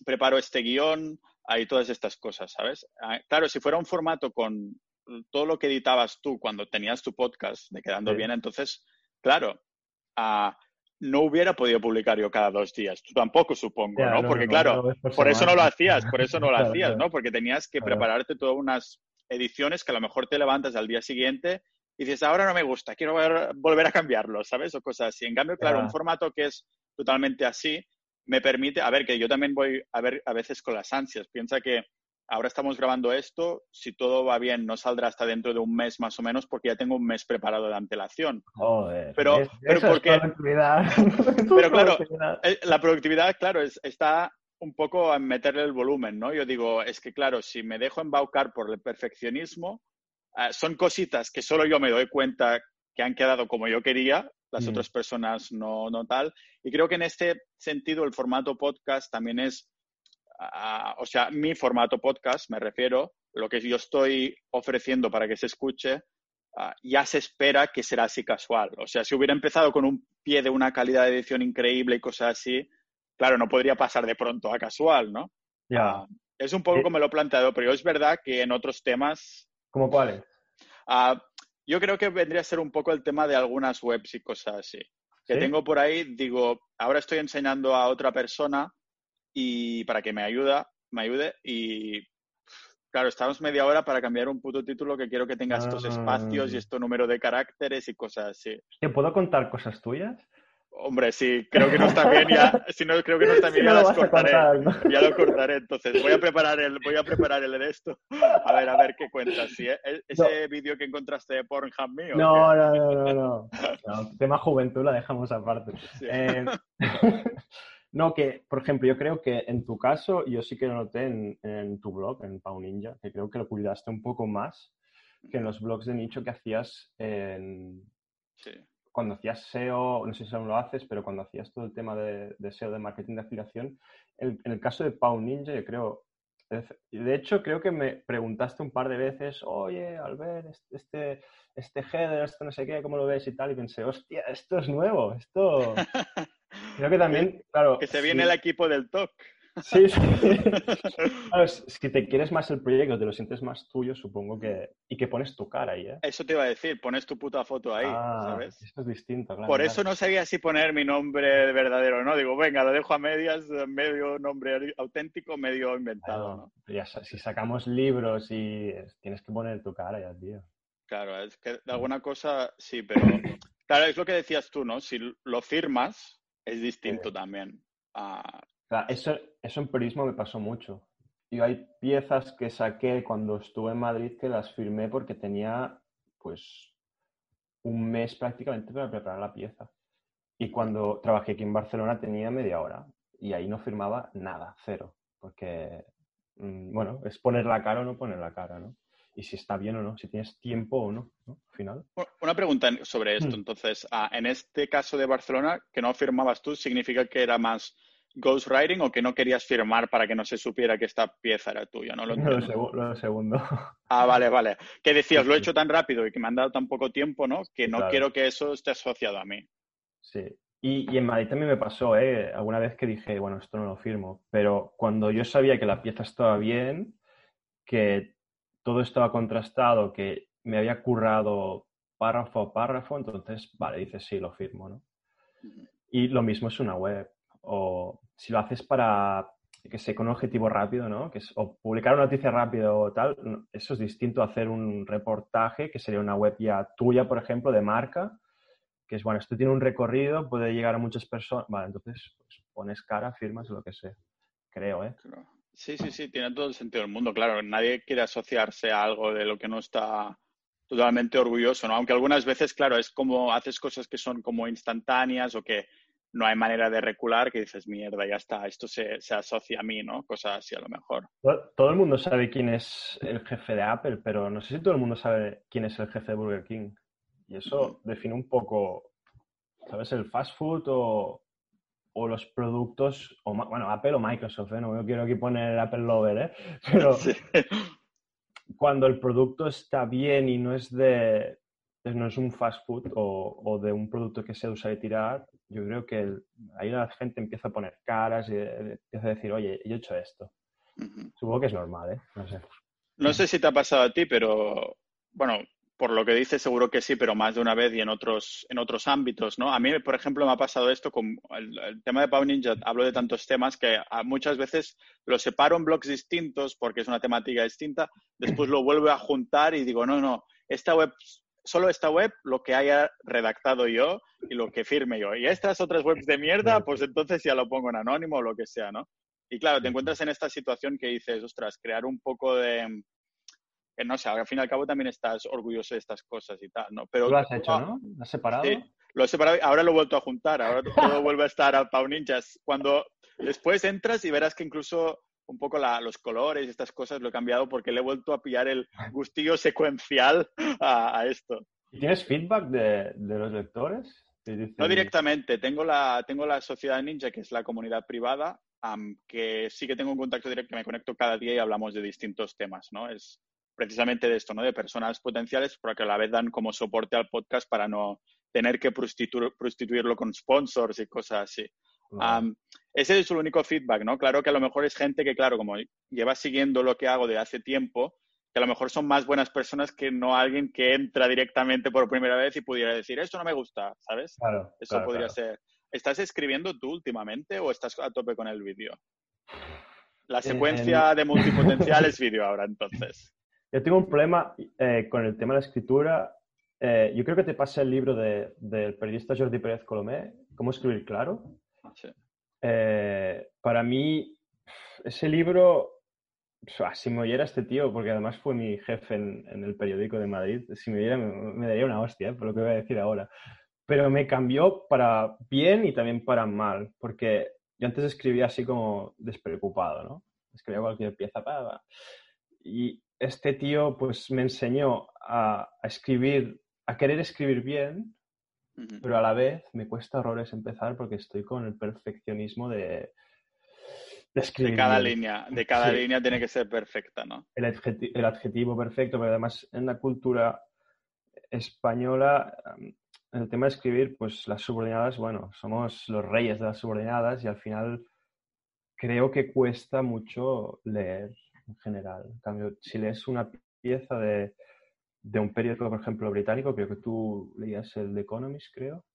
preparo este guion, y todas estas cosas, ¿sabes? claro, si fuera un formato con todo lo que editabas tú cuando tenías tu podcast de Quedando Bien, entonces, claro, uh, no hubiera podido publicar yo cada dos días. Tú tampoco, supongo, ¿no? Porque, claro, por, eso no lo hacías, por eso no lo hacías, ¿no? Porque tenías que prepararte todas unas ediciones que a lo mejor te levantas al día siguiente y dices, ahora no me gusta, quiero volver a cambiarlo, ¿sabes? O cosas así. En cambio, claro, un formato que es totalmente así me permite, a ver, que yo también voy a ver a veces con las ansias. Piensa que ahora estamos grabando esto, si todo va bien no saldrá hasta dentro de un mes más o menos porque ya tengo un mes preparado de antelación. Joder, pero, pero porque... pero claro, eh, la productividad, claro, es, está un poco en meterle el volumen, ¿no? Yo digo, es que claro, si me dejo embaucar por el perfeccionismo, eh, son cositas que solo yo me doy cuenta que han quedado como yo quería, las mm. otras personas no, no tal. Y creo que en este sentido el formato podcast también es o sea, mi formato podcast, me refiero, lo que yo estoy ofreciendo para que se escuche, ya se espera que será así casual. O sea, si hubiera empezado con un pie de una calidad de edición increíble y cosas así, claro, no podría pasar de pronto a casual, ¿no? Ya. es un poco eh como lo he planteado, pero es verdad que en otros temas... ¿Cómo cuáles? yo creo que vendría a ser un poco el tema de algunas webs y cosas así. Que tengo por ahí, digo, ahora estoy enseñando a otra persona y para que me ayuda, me ayude y claro, estamos media hora para cambiar un puto título que quiero que tenga estos espacios y ah. este número de caracteres y cosas así. ¿Te puedo contar cosas tuyas? Hombre, sí, creo que no está bien ya. Si no, creo que no está bien, ya las cortaré. Ya lo cortaré. Entonces, voy a preparar el, voy a preparar el de esto. A ver, a ver qué cuentas. ¿Sí? ¿E-, ¿Ese vídeo que encontraste de Pornhub mío? No, no, no, no, no, no. Tema juventud la dejamos aparte. Eh, no, que, por ejemplo, yo creo que en tu caso, yo sí que lo noté en, tu blog, en Pau Ninja, que creo que lo cuidaste un poco más que en los blogs de nicho que hacías en... Cuando hacías SEO, no sé si aún lo haces, pero cuando hacías todo el tema de, SEO, de marketing de afiliación, en, el caso de Pau Ninja, yo creo... De hecho, creo que me preguntaste un par de veces, oye, Albert, este, este header, esto no sé qué, ¿cómo lo ves y tal? Y pensé, hostia, esto es nuevo, esto... Creo que también, claro. Que se viene el equipo del TOC. Sí, sí. si te quieres más el proyecto, te lo sientes más tuyo, supongo que. Y que pones tu cara ahí, ¿eh? Eso te iba a decir, pones tu puta foto ahí, ah, ¿sabes? Esto es distinto, claro. Por eso no sabía si poner mi nombre verdadero o no. Digo, venga, lo dejo a medias, medio nombre auténtico, medio inventado, ¿no? Ya, si sacamos libros y tienes que poner tu cara ya, tío. Claro, es que de alguna cosa sí, pero. Claro, es lo que decías tú, ¿no? Si lo firmas, es distinto también. eso, eso en periodismo me pasó mucho. Y hay piezas que saqué cuando estuve en Madrid que las firmé porque tenía pues un mes prácticamente para preparar la pieza. Y cuando trabajé aquí en Barcelona tenía media hora y ahí no firmaba nada, cero, porque, mm, bueno, es poner la cara o no poner la cara, ¿no? Y si está bien o no, si tienes tiempo o no, ¿no? Al final. Una pregunta sobre esto. Mm. Entonces, ah, en este caso de Barcelona, que no firmabas tú, ¿significa que era más ghostwriting o que no querías firmar para que no se supiera que esta pieza era tuya? No lo Lo, lo segundo. Ah, vale, vale. Que decías, lo he hecho tan rápido y que me han dado tan poco tiempo, ¿no? Que no Claro. quiero que eso esté asociado a mí. Sí. Y, y en Madrid también me pasó, ¿eh? Alguna vez que dije, bueno, esto no lo firmo. Pero cuando yo sabía que la pieza estaba bien, que todo estaba contrastado, que me había currado párrafo a párrafo, entonces, vale, dices, sí, lo firmo, ¿no? Y lo mismo es una web. O si lo haces para que sé, con un objetivo rápido, ¿no? Que es, o publicar una noticia rápido o tal, eso es distinto a hacer un reportaje, que sería una web ya tuya, por ejemplo, de marca, que es, bueno, esto tiene un recorrido, puede llegar a muchas personas. Vale, entonces pues, pones cara, firmas, lo que sea. Creo, ¿eh? Claro. Sí, sí, sí, tiene todo el sentido del mundo. Claro, nadie quiere asociarse a algo de lo que no está totalmente orgulloso, ¿no? Aunque algunas veces, claro, es como haces cosas que son como instantáneas o que no hay manera de recular, que dices, mierda, ya está, esto se, se asocia a mí, ¿no? Cosas así a lo mejor. Todo, todo el mundo sabe quién es el jefe de Apple, pero no sé si todo el mundo sabe quién es el jefe de Burger King. Y eso define un poco, ¿sabes? El fast food o, o los productos, o, bueno, Apple o Microsoft, ¿eh? No quiero aquí poner Apple Lover, ¿eh? Pero Sí. cuando el producto está bien y no es de no es un fast food o, o de un producto que se usa y tirar, yo creo que el- ahí la gente empieza a poner caras y eh, empieza a decir, oye, yo he hecho esto. Supongo que es normal, ¿eh? No sé. No sé si te ha pasado a ti, pero bueno, por lo que dices seguro que sí, pero más de una vez y en otros, en otros ámbitos, ¿no? A mí, por ejemplo, me ha pasado esto con el, el tema de Pau Ninja, hablo de tantos temas que a- muchas veces lo separo en blogs distintos porque es una temática distinta, después lo vuelvo a juntar y digo, no, no, esta web, solo esta web, lo que haya redactado yo y lo que firme yo. Y estas otras webs de mierda, pues entonces ya lo pongo en anónimo o lo que sea, ¿no? Y claro, te encuentras en esta situación que dices, ostras, crear un poco de, que no sé, al fin y al cabo también estás orgulloso de estas cosas y tal, ¿no? Pero lo has hecho, ¿no? ¿Lo has separado? Sí, lo he separado, ahora lo he vuelto a juntar, ahora todo vuelve a estar a Pau Ninjas. Cuando después entras y verás que incluso un poco la- los colores y estas cosas lo he cambiado porque le he vuelto a pillar el gustillo secuencial a, a esto. ¿Y tienes feedback de, de los lectores? Dicen- No directamente, tengo la, tengo la sociedad ninja, que es la comunidad privada, am, que sí que tengo un contacto directo, me conecto cada día y hablamos de distintos temas, ¿no? Es precisamente de esto, ¿no? De personas potenciales, pero que a la vez dan como soporte al podcast para no tener que prostitu- prostituirlo con sponsors y cosas así. Ese es el único feedback, ¿no? Claro que a lo mejor es gente que, claro, como lleva siguiendo lo que hago de hace tiempo, que a lo mejor son más buenas personas que no alguien que entra directamente por primera vez y pudiera decir, esto no me gusta, ¿sabes? Claro, Eso claro, podría claro. ser. ¿Estás escribiendo tú últimamente o estás a tope con el vídeo? La Eh, secuencia de multipotencial es vídeo ahora, entonces. Yo tengo un problema eh, con el tema de la escritura. Eh, yo creo que te pasé el libro de- del periodista Jordi Pérez Colomé, Cómo escribir claro. Sí. Eh, para mí, ese libro, si me oyera este tío, porque además fue mi jefe en, en el periódico de Madrid, si me oyera me, me daría una hostia, eh, por lo que voy a decir ahora. Pero me cambió para bien y también para mal, porque yo antes escribía así como despreocupado, ¿no? Escribía cualquier pieza, pa, pa. Y este tío pues me enseñó a, a escribir, a querer escribir bien, pero a la vez me cuesta horrores empezar porque estoy con el perfeccionismo de, de De escribir. cada bien. línea, de cada Sí. línea tiene que ser perfecta, ¿no? El, adjeti- el adjetivo perfecto, pero además en la cultura española, em, en el tema de escribir, pues las subordinadas, bueno, somos los reyes de las subordinadas y al final creo que cuesta mucho leer en general. En cambio, si lees una pieza de, de un periódico, por ejemplo, británico, creo que tú leías el The Economist, creo.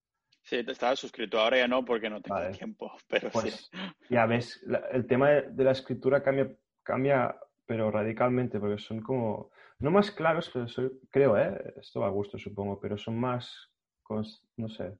Sí, te estaba suscrito, ahora ya no porque no tengo Vale. tiempo, pero sí. Pues ya ves, la- el tema de, de la escritura cambia, cambia, pero radicalmente, porque son como, no más claros, pero soy- creo, ¿eh? Esto va a gusto, supongo, pero son más, no sé,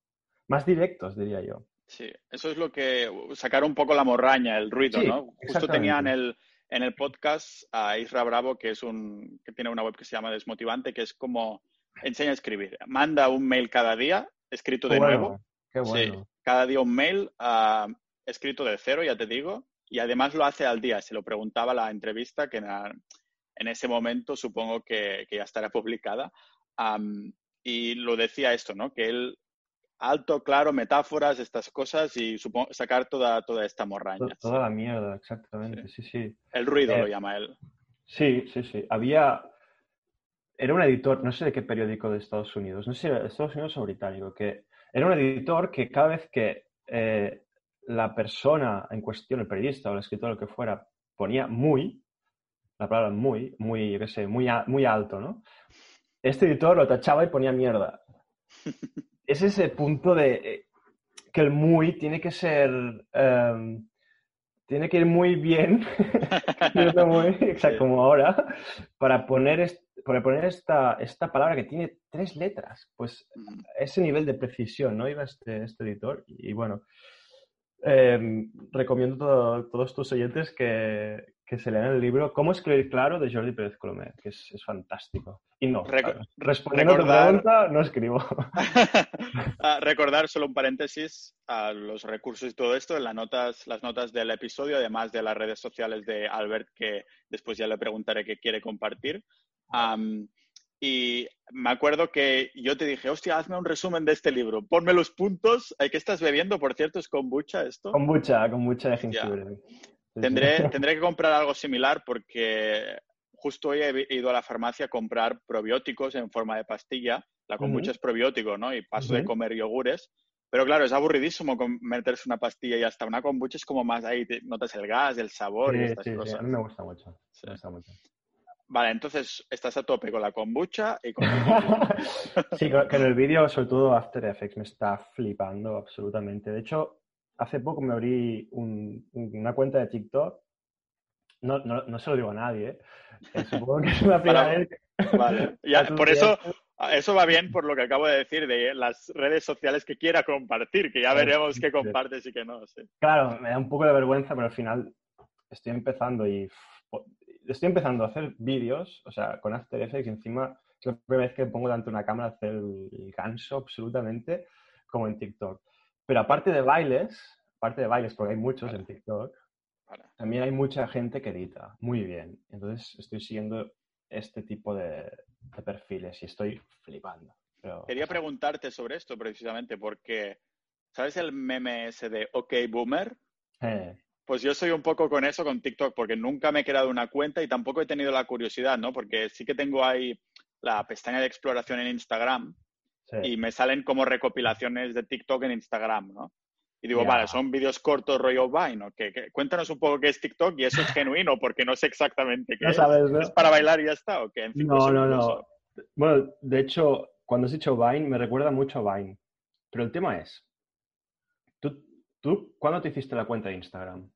más directos, diría yo. Sí, eso es lo que sacar un poco la morraña, el ruido, Sí, ¿no? Justo tenía en exactamente. el, en el podcast a Isra Bravo, que es un que tiene una web que se llama Desmotivante, que es como enseña a escribir. Manda un mail cada día, escrito de bueno, nuevo. Qué Sí, bueno. cada día un mail ah, escrito de cero, ya te digo, y además lo hace al día. Se lo preguntaba la entrevista, que era- en ese momento supongo que, ya estará publicada. y lo decía esto, ¿no? Que él, alto, claro, metáforas, estas cosas y sacar toda, toda esta morraña. Toda, la mierda, exactamente, sí, sí. El ruido lo eh, llama él. Sí, sí, sí. Había... Era un editor, no sé de qué periódico de Estados Unidos, no sé si Estados Unidos o británico, que era un editor que cada vez que eh, la persona en cuestión, el periodista o el escritor, lo que fuera, ponía muy, la palabra muy, muy, yo qué sé, muy, muy alto, ¿no? Este editor lo tachaba y ponía mierda. es ese punto de eh, que el muy tiene que ser, em, tiene que ir muy bien, exacto, como ahora, para poner, para poner esta, esta palabra que tiene tres letras. Pues ese nivel de precisión, ¿no? Iba este, este editor y bueno, Em, recomiendo a todos tus oyentes que, se lean el libro Cómo escribir claro de Jordi Pérez Colomer, que es, fantástico. Y no, respondiendo a tu pregunta, no escribo. Ah, recordar solo un paréntesis a los recursos y todo esto en las notas, las notas del episodio, además de las redes sociales de Albert, que después ya le preguntaré qué quiere compartir. Y me acuerdo que yo te dije, hostia, hazme un resumen de este libro, ponme los puntos. ¿Qué estás bebiendo, por cierto? ¿Es kombucha esto? Kombucha, kombucha de jengibre. Tendré, tendré que comprar algo similar porque justo hoy he ido a la farmacia a comprar probióticos en forma de pastilla. La kombucha es probiótico, ¿no? Y paso de comer yogures. Pero claro, es aburridísimo meterse una pastilla y hasta una kombucha es como más ahí, notas el gas, el sabor y estas cosas. a mí me gusta mucho. Me gusta mucho. Vale, entonces estás a tope con la kombucha y con... sí, en el vídeo, sobre todo After Effects, me está flipando absolutamente. De hecho, hace poco me abrí una cuenta de TikTok. No, no, no, se lo digo a nadie, ¿eh? supongo que es una Vale, por eso... Eso va bien por lo que acabo de decir de las redes sociales que quiera compartir, que ya veremos qué compartes y qué no. Claro, me da un poco de vergüenza, pero al final estoy empezando y estoy empezando a hacer vídeos, o sea, con After Effects, y encima es la primera vez que pongo delante una cámara a hacer el ganso absolutamente, como en TikTok. Pero aparte de bailes, aparte de bailes, porque hay muchos en TikTok, también hay mucha gente que edita muy bien. Entonces estoy siguiendo este tipo de, perfiles y estoy flipando. Quería preguntarte sobre esto precisamente porque, ¿sabes el meme ese de OK Boomer? Eh. Pues yo soy un poco con eso, con TikTok, porque nunca me he creado una cuenta y tampoco he tenido la curiosidad, ¿no? Porque sí que tengo ahí la pestaña de exploración en Instagram y me salen como recopilaciones de TikTok en Instagram, ¿no? Y digo, vale, son vídeos cortos rollo Vine, ¿no? Que, cuéntanos un poco qué es TikTok y eso es genuino, porque no sé exactamente qué es. ¿Es para bailar y ya está? ¿o qué? no, pues no, no. Bueno, de hecho, cuando has dicho Vine, me recuerda mucho a Vine. Pero el tema es, ¿tú ¿Tú cuándo te hiciste la cuenta de Instagram?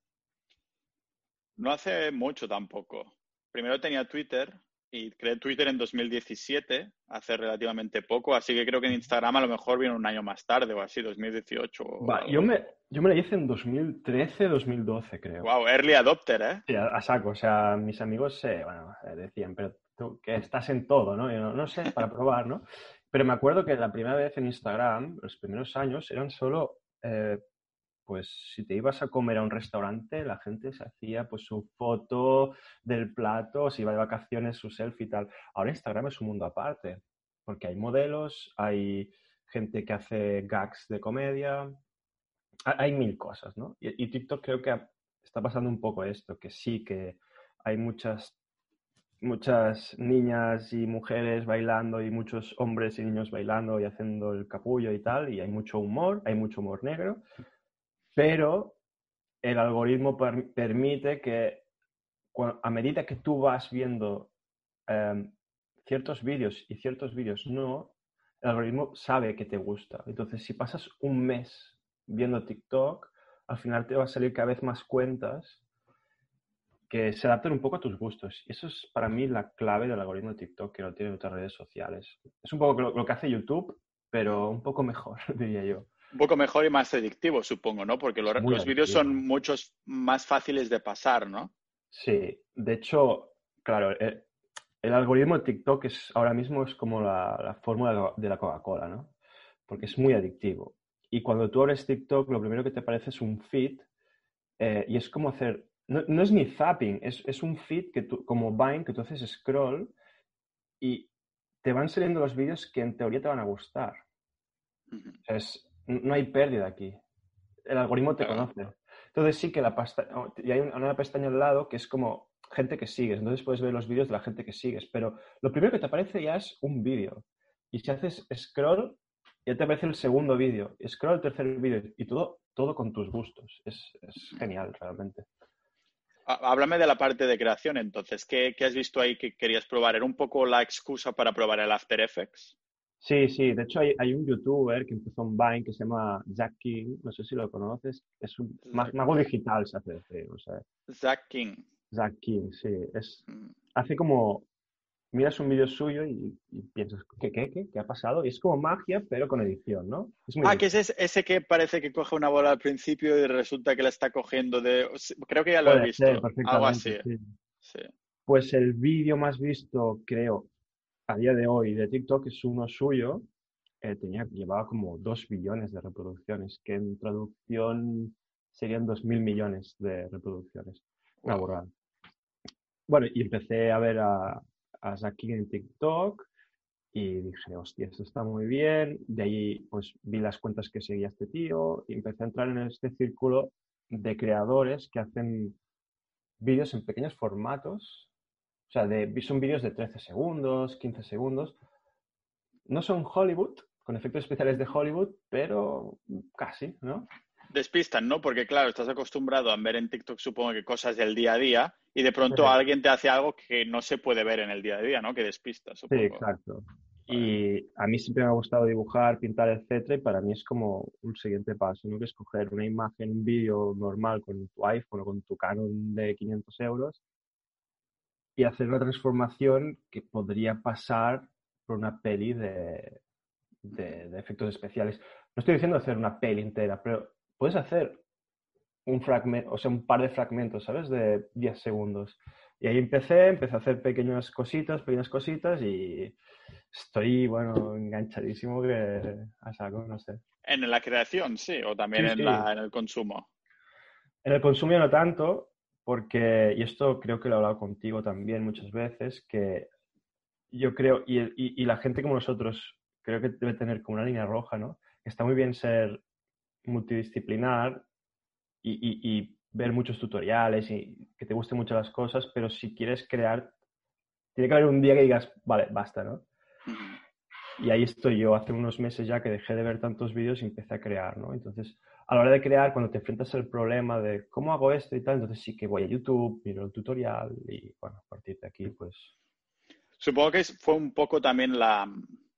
No hace mucho tampoco. Primero tenía Twitter y creé Twitter en 2017, hace relativamente poco, así que creo que en Instagram a lo mejor viene un año más tarde o así, 2018. yo, me, yo me la hice en 2013, 2012, creo. Wow, early adopter, ¿eh? Sí, a, saco. O sea, mis amigos bueno, decían, pero tú que estás en todo, ¿no? Yo no, sé, para probar, ¿no? Pero me acuerdo que la primera vez en Instagram, los primeros años, eran solo eh, pues si te ibas a comer a un restaurante, la gente se hacía pues su foto del plato, si iba de vacaciones, su selfie y tal. Ahora Instagram es un mundo aparte, porque hay modelos, hay gente que hace gags de comedia, hay mil cosas, ¿no? Y, TikTok creo que está pasando un poco esto, que sí que hay muchas muchas niñas y mujeres bailando y muchos hombres y niños bailando y haciendo el capullo y tal, y hay mucho humor, hay mucho humor negro, pero el algoritmo permite que a medida que tú vas viendo em, ciertos vídeos y ciertos vídeos no, el algoritmo sabe que te gusta. Entonces, si pasas un mes viendo TikTok, al final te va a salir cada vez más cuentas que se adapten un poco a tus gustos. Y eso es para mí la clave del algoritmo de TikTok, que no tiene otras redes sociales. Es un poco lo que hace YouTube, pero un poco mejor, diría yo un poco mejor y más adictivo, supongo, ¿no? Porque los, vídeos son muchos más fáciles de pasar, ¿no? Sí, de hecho, claro, eh, el, algoritmo de TikTok es ahora mismo es como la, fórmula de la Coca-Cola, ¿no? Porque es muy adictivo. Y cuando tú abres TikTok, lo primero que te aparece es un feed eh, y es como hacer no, no es ni zapping, es, es un feed que tú, como Vine, que tú haces scroll y te van saliendo los vídeos que en teoría te van a gustar. Es, no hay pérdida aquí. El algoritmo te Claro. conoce. Entonces sí que la pasta, y hay una pestaña al lado que es como gente que sigues. Entonces puedes ver los vídeos de la gente que sigues. Pero lo primero que te aparece ya es un vídeo. Y si haces scroll, ya te aparece el segundo vídeo. Scroll, el tercer vídeo. Y todo, todo con tus gustos. Es, es genial, realmente. Há- Háblame de la parte de creación, entonces. ¿Qué, qué has visto ahí que querías probar? ¿Era un poco la excusa para probar el After Effects? Sí, sí. De hecho, hay, hay un youtuber que empezó en Vine que se llama Jack King. No sé si lo conoces. Es un Zack mago digital, se hace decir. O sea, Zack King. Zack King, sí. Es, Mm. hace como, miras un vídeo suyo y, y piensas, ¿qué, qué, qué, qué ha pasado? Y es como magia, pero con edición, ¿no? Es muy Ah, que es ese, que parece que coge una bola al principio y resulta que la está cogiendo de... Creo que ya lo he puede visto. ser Algo así. Sí. Pues el vídeo más visto, creo, a día de hoy de TikTok es uno suyo. eh, tenía, llevaba como dos billones de reproducciones, que en traducción serían dos mil millones de reproducciones. Una Wow. Bueno, y empecé a ver a, a Zack King en TikTok y dije, hostia, esto está muy bien. De ahí, pues vi las cuentas que seguía este tío y empecé a entrar en este círculo de creadores que hacen vídeos en pequeños formatos. O sea, de, son vídeos de 13 segundos, 15 segundos. No son Hollywood, con efectos especiales de Hollywood, pero casi, ¿no? Despistan, ¿no? Porque claro, estás acostumbrado a ver en TikTok, supongo que cosas del día a día, y de pronto alguien te hace algo que no se puede ver en el día a día, ¿no? Que despista, Sí, supongo. exacto. Y a mí siempre me ha gustado dibujar, pintar, etcétera, y para mí es como un siguiente paso, ¿no? Que es coger una imagen, un vídeo normal con tu iPhone o con tu Canon de 500 euros y hacer una transformación que podría pasar por una peli de, de, de efectos especiales. No estoy diciendo hacer una peli entera, pero puedes hacer un fragmento, o sea, un par de fragmentos, ¿sabes? De 10 segundos. Y ahí empecé, empecé a hacer pequeñas cositas, pequeñas cositas y estoy, bueno, enganchadísimo que a saco, no sé. En la creación, sí, o también Sí, en, sí. La, en el consumo. En el consumo no tanto, porque, y esto creo que lo he hablado contigo también muchas veces, que yo creo, y, y, y la gente como nosotros, creo que debe tener como una línea roja, ¿no? Está muy bien ser multidisciplinar y, y, ver muchos tutoriales y que te gusten mucho las cosas, pero si quieres crear, tiene que haber un día que digas, vale, basta, ¿no? Y ahí estoy yo, hace unos meses ya que dejé de ver tantos vídeos y empecé a crear, ¿no? Entonces, a la hora de crear, cuando te enfrentas al problema de cómo hago esto y tal, entonces sí que voy a YouTube, miro el tutorial y, bueno, a partir de aquí, pues... Supongo que fue un poco también la,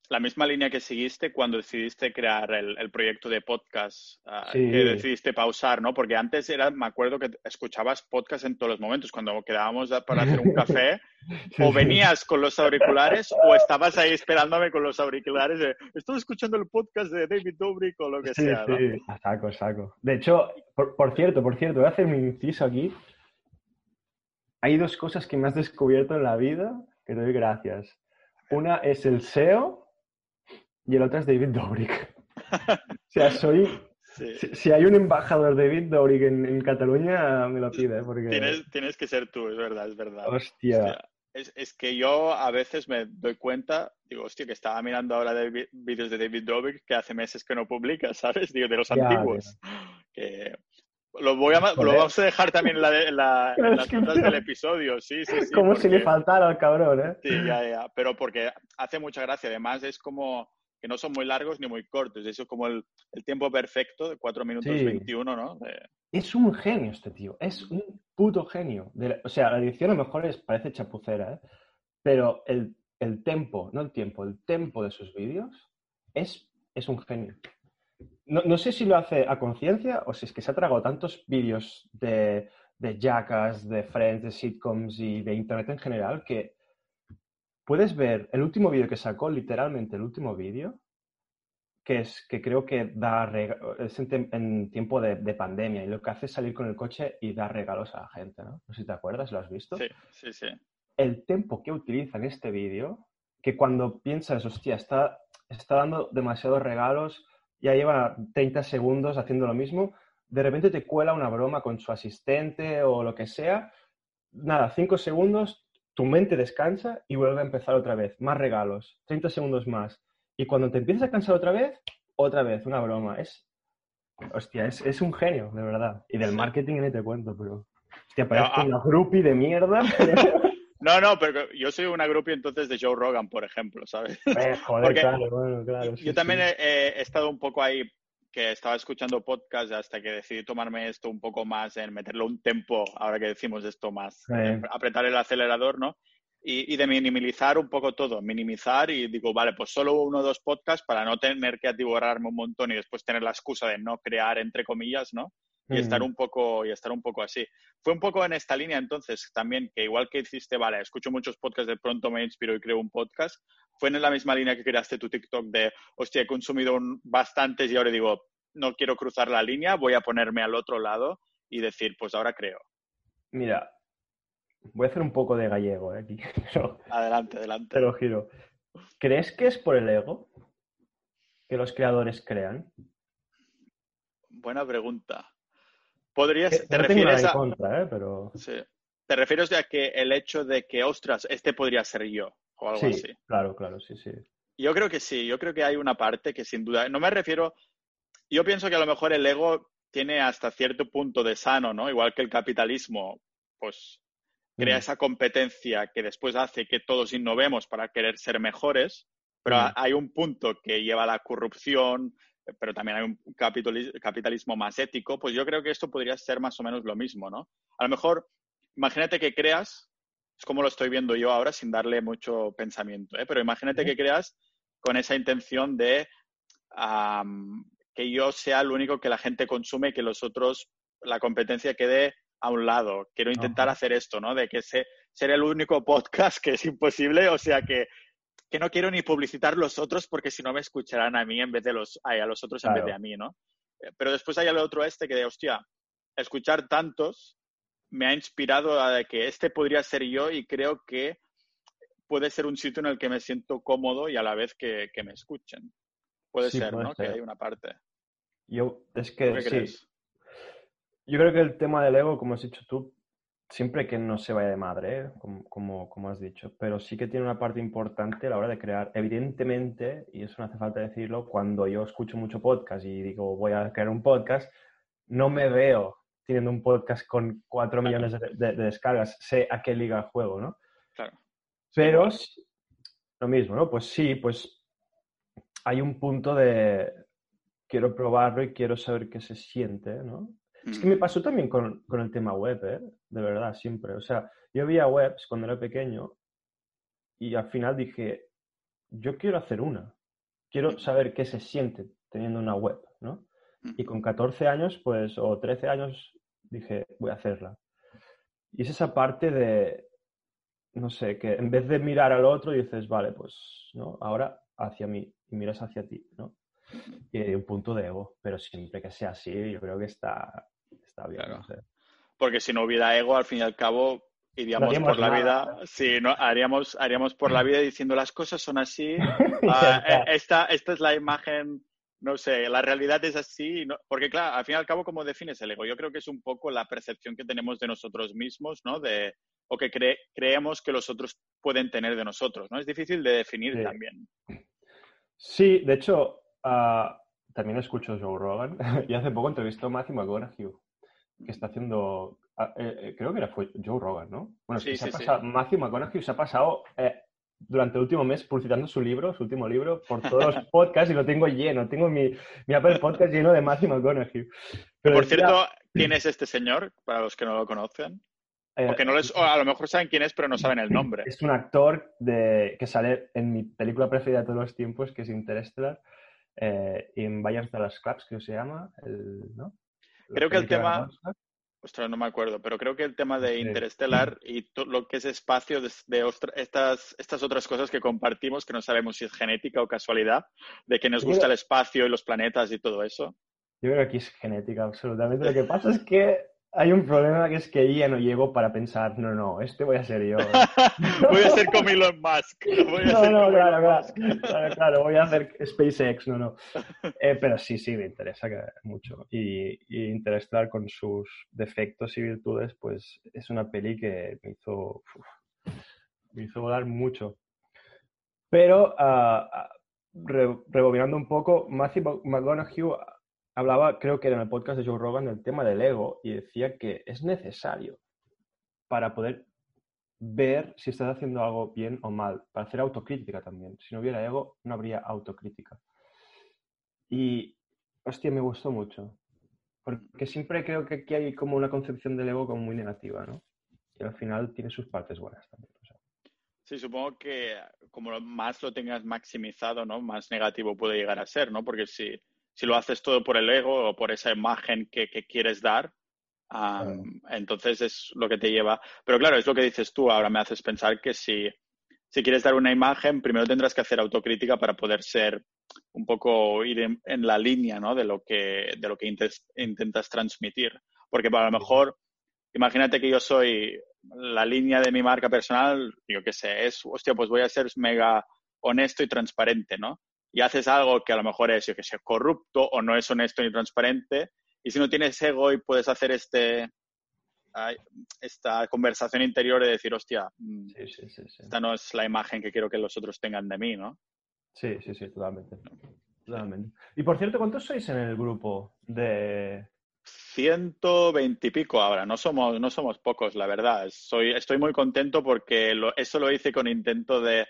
la misma línea que seguiste cuando decidiste crear el, el proyecto de podcast ah, Sí. que decidiste pausar, ¿no? Porque antes era, me acuerdo que escuchabas podcast en todos los momentos, cuando quedábamos para hacer un café, o venías con los auriculares o estabas ahí esperándome con los auriculares de, estoy escuchando el podcast de David Dobrik o lo que Sí, sea, ¿no? sí, a saco, a saco. De hecho, por, por cierto, por cierto, voy a hacer mi inciso aquí. Hay dos cosas que me has descubierto en la vida que te doy gracias. Una es el SEO y el otro es David Dobrik. O sea, soy... Sí. Si, si hay un embajador de David Dobrik en, en Cataluña, me lo pide, porque... Tienes, tienes que ser tú, es verdad, es verdad. Hostia. Hostia, Es, es que yo a veces me doy cuenta, digo, hostia, que estaba mirando ahora de vídeos de David Dobrik que hace meses que no publica, ¿sabes? Digo, de los Ya, antiguos. Que lo, voy a, lo vamos a dejar también en, la, en, la- en las notas del episodio, sí, sí, sí. Como si le faltara al cabrón, ¿eh? Sí, ya, ya, pero porque hace mucha gracia. Además, es como que no son muy largos ni muy cortos. Eso es como el, el tiempo perfecto de 4 minutos Sí. 21, ¿no? De- Es un genio este tío, es un puto genio. De la- o sea, la edición a lo mejor es, parece chapucera, ¿eh? Pero el, el tempo, no el tiempo, el tempo de sus vídeos es, es un genio. No, no sé si lo hace a conciencia o si es que se ha tragado tantos vídeos de, de Jackass, de Friends, de sitcoms y de Internet en general que puedes ver el último vídeo que sacó, literalmente el último vídeo, que es que creo que da es en, tiempo de, de pandemia y lo que hace es salir con el coche y dar regalos a la gente, ¿no? No sé si te acuerdas, ¿lo has visto? Sí, sí, sí. El tempo que utiliza en este vídeo, que cuando piensas, hostia, está, está dando demasiados regalos, ya lleva 30 segundos haciendo lo mismo, de repente te cuela una broma con su asistente o lo que sea, nada, cinco segundos, tu mente descansa y vuelve a empezar otra vez. Más regalos, 30 segundos más. Y cuando te empiezas a cansar otra vez, otra vez, una broma. Es, hostia, es, es un genio, de verdad. Y del marketing ni te cuento, pero... Hostia, parece ah. una groupie de mierda. No, no, pero yo soy una groupie entonces de Joe Rogan, por ejemplo, ¿sabes? Eh, joder, claro, bueno, claro. yo también He, he, estado un poco ahí que estaba escuchando podcast hasta que decidí tomarme esto un poco más en meterlo un tempo, ahora que decimos esto más, apretar el acelerador, ¿no? Y, y, de minimizar un poco todo, minimizar y digo, vale, pues solo uno o dos podcasts para no tener que atiborrarme un montón y después tener la excusa de no crear, entre comillas, ¿no? Y estar un poco y estar un poco así. Fue un poco en esta línea entonces también que igual que hiciste, vale, escucho muchos podcasts de pronto me inspiro y creo un podcast, fue en la misma línea que creaste tu TikTok de, hostia, he consumido un, bastantes y ahora digo, no quiero cruzar la línea, voy a ponerme al otro lado y decir, pues ahora creo. Mira, voy a hacer un poco de gallego ¿eh? aquí. adelante, adelante. Te lo giro. ¿Crees que es por el ego que los creadores crean? Buena pregunta. Podrías, te refieres a... Contra, ¿eh? Pero... Sí. ¿Te refieres a que el hecho de que, ostras, este podría ser yo o algo sí, así? Claro, claro, sí, sí. Yo creo que sí, yo creo que hay una parte que sin duda, no me refiero, yo pienso que a lo mejor el ego tiene hasta cierto punto de sano, ¿no? Igual que el capitalismo, pues crea mm. esa competencia que después hace que todos innovemos para querer ser mejores, pero mm. hay un punto que lleva a la corrupción, pero también hay un capitalismo más ético, pues yo creo que esto podría ser más o menos lo mismo, ¿no? A lo mejor, imagínate que creas, es como lo estoy viendo yo ahora sin darle mucho pensamiento, ¿eh? pero imagínate que creas con esa intención de que yo sea el único que la gente consume y que los otros, la competencia quede a un lado. Quiero intentar hacer esto, ¿no? De que se, ser el único podcast que es imposible, o sea que que no quiero ni publicitar los otros porque si no me escucharán a mí en vez de los, a los otros en vez de a mí, ¿no? Eh, pero después hay el otro este que de, hostia, escuchar tantos me ha inspirado a que este podría ser yo y creo que puede ser un sitio en el que me siento cómodo y a la vez que, me escuchen. Puede ser, ¿no? Que hay una parte. Yo, es que sí. Yo creo que el tema del ego, como has dicho tú, siempre que no se vaya de madre, ¿eh? como, como, has dicho, pero sí que tiene una parte importante a la hora de crear. Evidentemente, y eso no hace falta decirlo, cuando yo escucho mucho podcast y digo voy a crear un podcast, no me veo teniendo un podcast con cuatro millones de, descargas, sé a qué liga juego, ¿no? Claro. Pero lo mismo, ¿no? Pues sí, pues hay un punto de quiero probarlo y quiero saber qué se siente, ¿no? Es que me pasó también con, con, el tema web, ¿eh? De verdad, siempre. O sea, yo veía webs cuando era pequeño y al final dije, yo quiero hacer una. Quiero saber qué se siente teniendo una web, ¿no? Y con 14 años, pues, o 13 años, dije, voy a hacerla. Y es esa parte de, no sé, que en vez de mirar al otro dices, vale, pues, ¿no? Ahora hacia mí y miras hacia ti, ¿no? y un punto de ego, pero siempre que sea así, yo creo que está, está bien. Porque si no hubiera ego, al fin y al cabo, iríamos por la vida, sí, no, haríamos, haríamos por la vida diciendo las cosas son así, ah, eh, esta, esta es la imagen, no sé, la realidad es así, porque claro, al fin y al cabo, ¿cómo defines el ego? Yo creo que es un poco la percepción que tenemos de nosotros mismos, ¿no? De, o que creemos que los otros pueden tener de nosotros, ¿no? Es difícil de definir también. Sí, de hecho, Uh, también escucho Joe Rogan y hace poco entrevistó a Matthew McConaughey, que está haciendo, uh, eh, creo que era fue Joe Rogan, ¿no? Bueno, sí, se ha pasado, Matthew McConaughey se ha pasado eh, durante el último mes publicitando su libro, su último libro, por todos los podcasts y lo tengo lleno. Tengo mi, mi Apple Podcast lleno de Matthew McConaughey. Pero por cierto, ¿quién es este señor? Para los que no lo conocen. Eh, Porque no les, a lo mejor saben quién es, pero no saben el nombre. Es un actor de, que sale en mi película preferida de todos los tiempos, que es Interstellar eh, en Bayern de las Clubs, que se llama, ¿no? Creo que el tema, ostras, no me acuerdo, pero creo que el tema de Interestelar y lo que es espacio de, estas, estas otras cosas que compartimos, que no sabemos si es genética o casualidad, de que nos gusta el espacio y los planetas y todo eso. Yo creo que aquí es genética, absolutamente. Lo que pasa es que hay un problema que es que ya no llego para pensar, no, no, este voy a ser yo. voy a ser como Elon Musk. no, no, claro, claro, claro, voy a hacer SpaceX, no, no. Eh, pero sí, sí, me interesa mucho. Y, y Interstellar con sus defectos y virtudes, pues es una peli que me hizo, me hizo volar mucho. Pero, uh, rebobinando un poco, Matthew McConaughey hablaba, creo que era en el podcast de Joe Rogan, del tema del ego y decía que es necesario para poder ver si estás haciendo algo bien o mal, para hacer autocrítica también. Si no hubiera ego, no habría autocrítica. Y, hostia, me gustó mucho. Porque siempre creo que aquí hay como una concepción del ego como muy negativa, ¿no? Y al final tiene sus partes buenas también. Sí, supongo que como más lo tengas maximizado, ¿no? Más negativo puede llegar a ser, ¿no? Porque si, si lo haces todo por el ego o por esa imagen que, quieres dar, entonces es lo que te lleva. Pero claro, es lo que dices tú, ahora me haces pensar que si, si quieres dar una imagen, primero tendrás que hacer autocrítica para poder ser un poco ir en, la línea ¿no? de lo que, de lo que intentas transmitir. Porque a lo mejor, imagínate que yo soy la línea de mi marca personal, yo qué sé, es, hostia, pues voy a ser mega honesto y transparente, ¿no? Y haces algo que a lo mejor es, yo qué sé, corrupto o no es honesto ni transparente, y si no tienes ego y puedes hacer este esta conversación interior de decir, hostia, mm, esta no es la imagen que quiero que los otros tengan de mí, ¿no? Sí, sí, sí, totalmente. Totalmente. Y por cierto, ¿cuántos sois en el grupo de, 120 y pico ahora, no somos, no somos pocos, la verdad. Soy, estoy muy contento porque eso lo hice con intento de,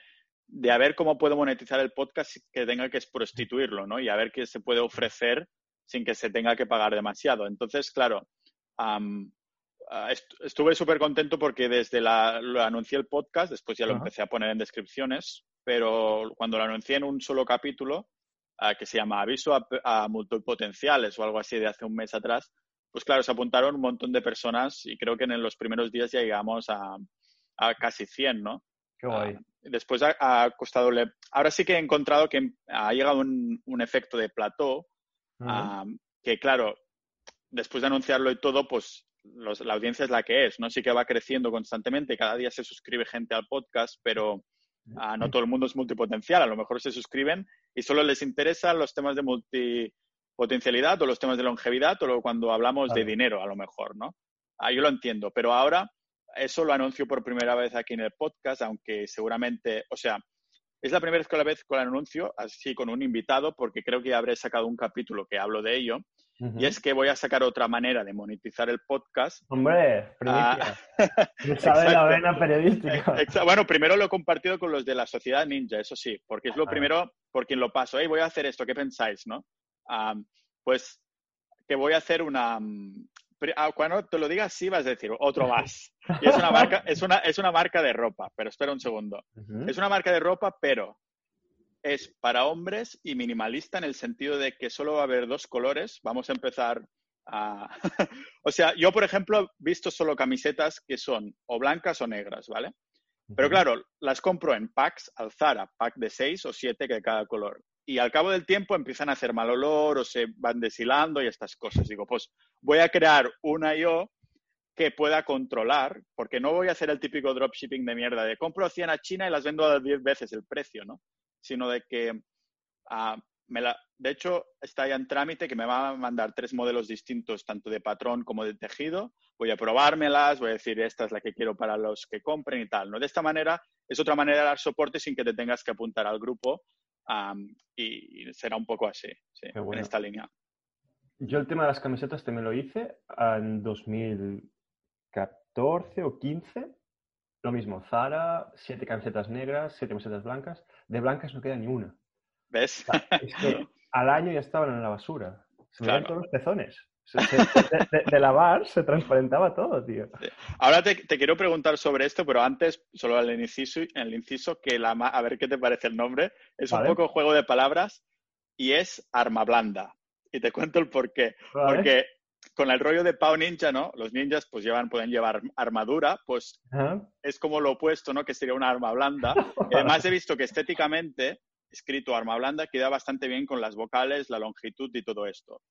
de a ver cómo puedo monetizar el podcast que tenga que prostituirlo, ¿no? Y a ver qué se puede ofrecer sin que se tenga que pagar demasiado. Entonces, claro, ah, estuve súper contento porque desde la, lo anuncié el podcast, después ya lo empecé a poner en descripciones, pero cuando lo anuncié en un solo capítulo, que se llama Aviso a, Multipotenciales o algo así de hace un mes atrás, pues claro, se apuntaron un montón de personas y creo que en los primeros días ya llegamos a, casi 100, ¿no? Qué guay. Ah, después ha, costado... Ahora sí que he encontrado que ha llegado un, efecto de plató, que claro, después de anunciarlo y todo, pues la audiencia es la que es, ¿no? Sí que va creciendo constantemente, cada día se suscribe gente al podcast, pero Ah, no todo el mundo es multipotencial, a lo mejor se suscriben y solo les interesan los temas de multipotencialidad o los temas de longevidad o cuando hablamos de dinero, a lo mejor, ¿no? Ah, yo lo entiendo, pero ahora eso lo anuncio por primera vez aquí en el podcast, aunque seguramente, o sea, es la primera vez que la vez con el anuncio, así con un invitado, porque creo que habré sacado un capítulo que hablo de ello. Y es que voy a sacar otra manera de monetizar el podcast. Hombre, ah, sabe la vena periodística. Bueno, primero lo he compartido con los de la Sociedad Ninja, eso sí, porque es lo ah. primero por quien lo paso. Hey, voy a hacer esto, ¿qué pensáis, no? Ah, pues que voy a hacer una... Cuando te lo digas, sí vas a decir otro más. Y es una marca, es una, es una marca de ropa, pero espera un segundo. Es una marca de ropa, pero es para hombres y minimalista en el sentido de que solo va a haber dos colores. Vamos a empezar a... o sea, yo, por ejemplo, he visto solo camisetas que son o blancas o negras, ¿vale? Pero claro, las compro en packs al Zara, pack de seis o siete de cada color. Y al cabo del tiempo empiezan a hacer mal olor o se van deshilando y estas cosas. Digo, pues voy a crear una yo que pueda controlar, porque no voy a hacer el típico dropshipping de mierda de compro 100 a China y las vendo a 10 veces el precio, ¿no? sino de que ah, de hecho está ya en trámite que me va a mandar tres modelos distintos, tanto de patrón como de tejido. Voy a probármelas, voy a decir esta es la que quiero para los que compren y tal. ¿no? De esta manera es otra manera de dar soporte sin que te tengas que apuntar al grupo y, será un poco así, en esta línea. Yo el tema de las camisetas también lo hice en 2014 o 15 lo mismo, Zara, siete camisetas negras, siete camisetas blancas. De blancas no queda ni una. ¿Ves? es que al año ya estaban en la basura. Se me todos los pezones. De, lavar se transparentaba todo, tío. Ahora te, quiero preguntar sobre esto, pero antes, solo el inciso, el inciso que la, a ver qué te parece el nombre. Es un poco juego de palabras y es arma blanda. Y te cuento el por qué. Porque con el rollo de Pau Ninja, ¿no? Los ninjas pues llevan, pueden llevar armadura, pues es como lo opuesto, ¿no? Que sería una arma blanda. además he visto que estéticamente, escrito arma blanda, queda bastante bien con las vocales, la longitud y todo esto.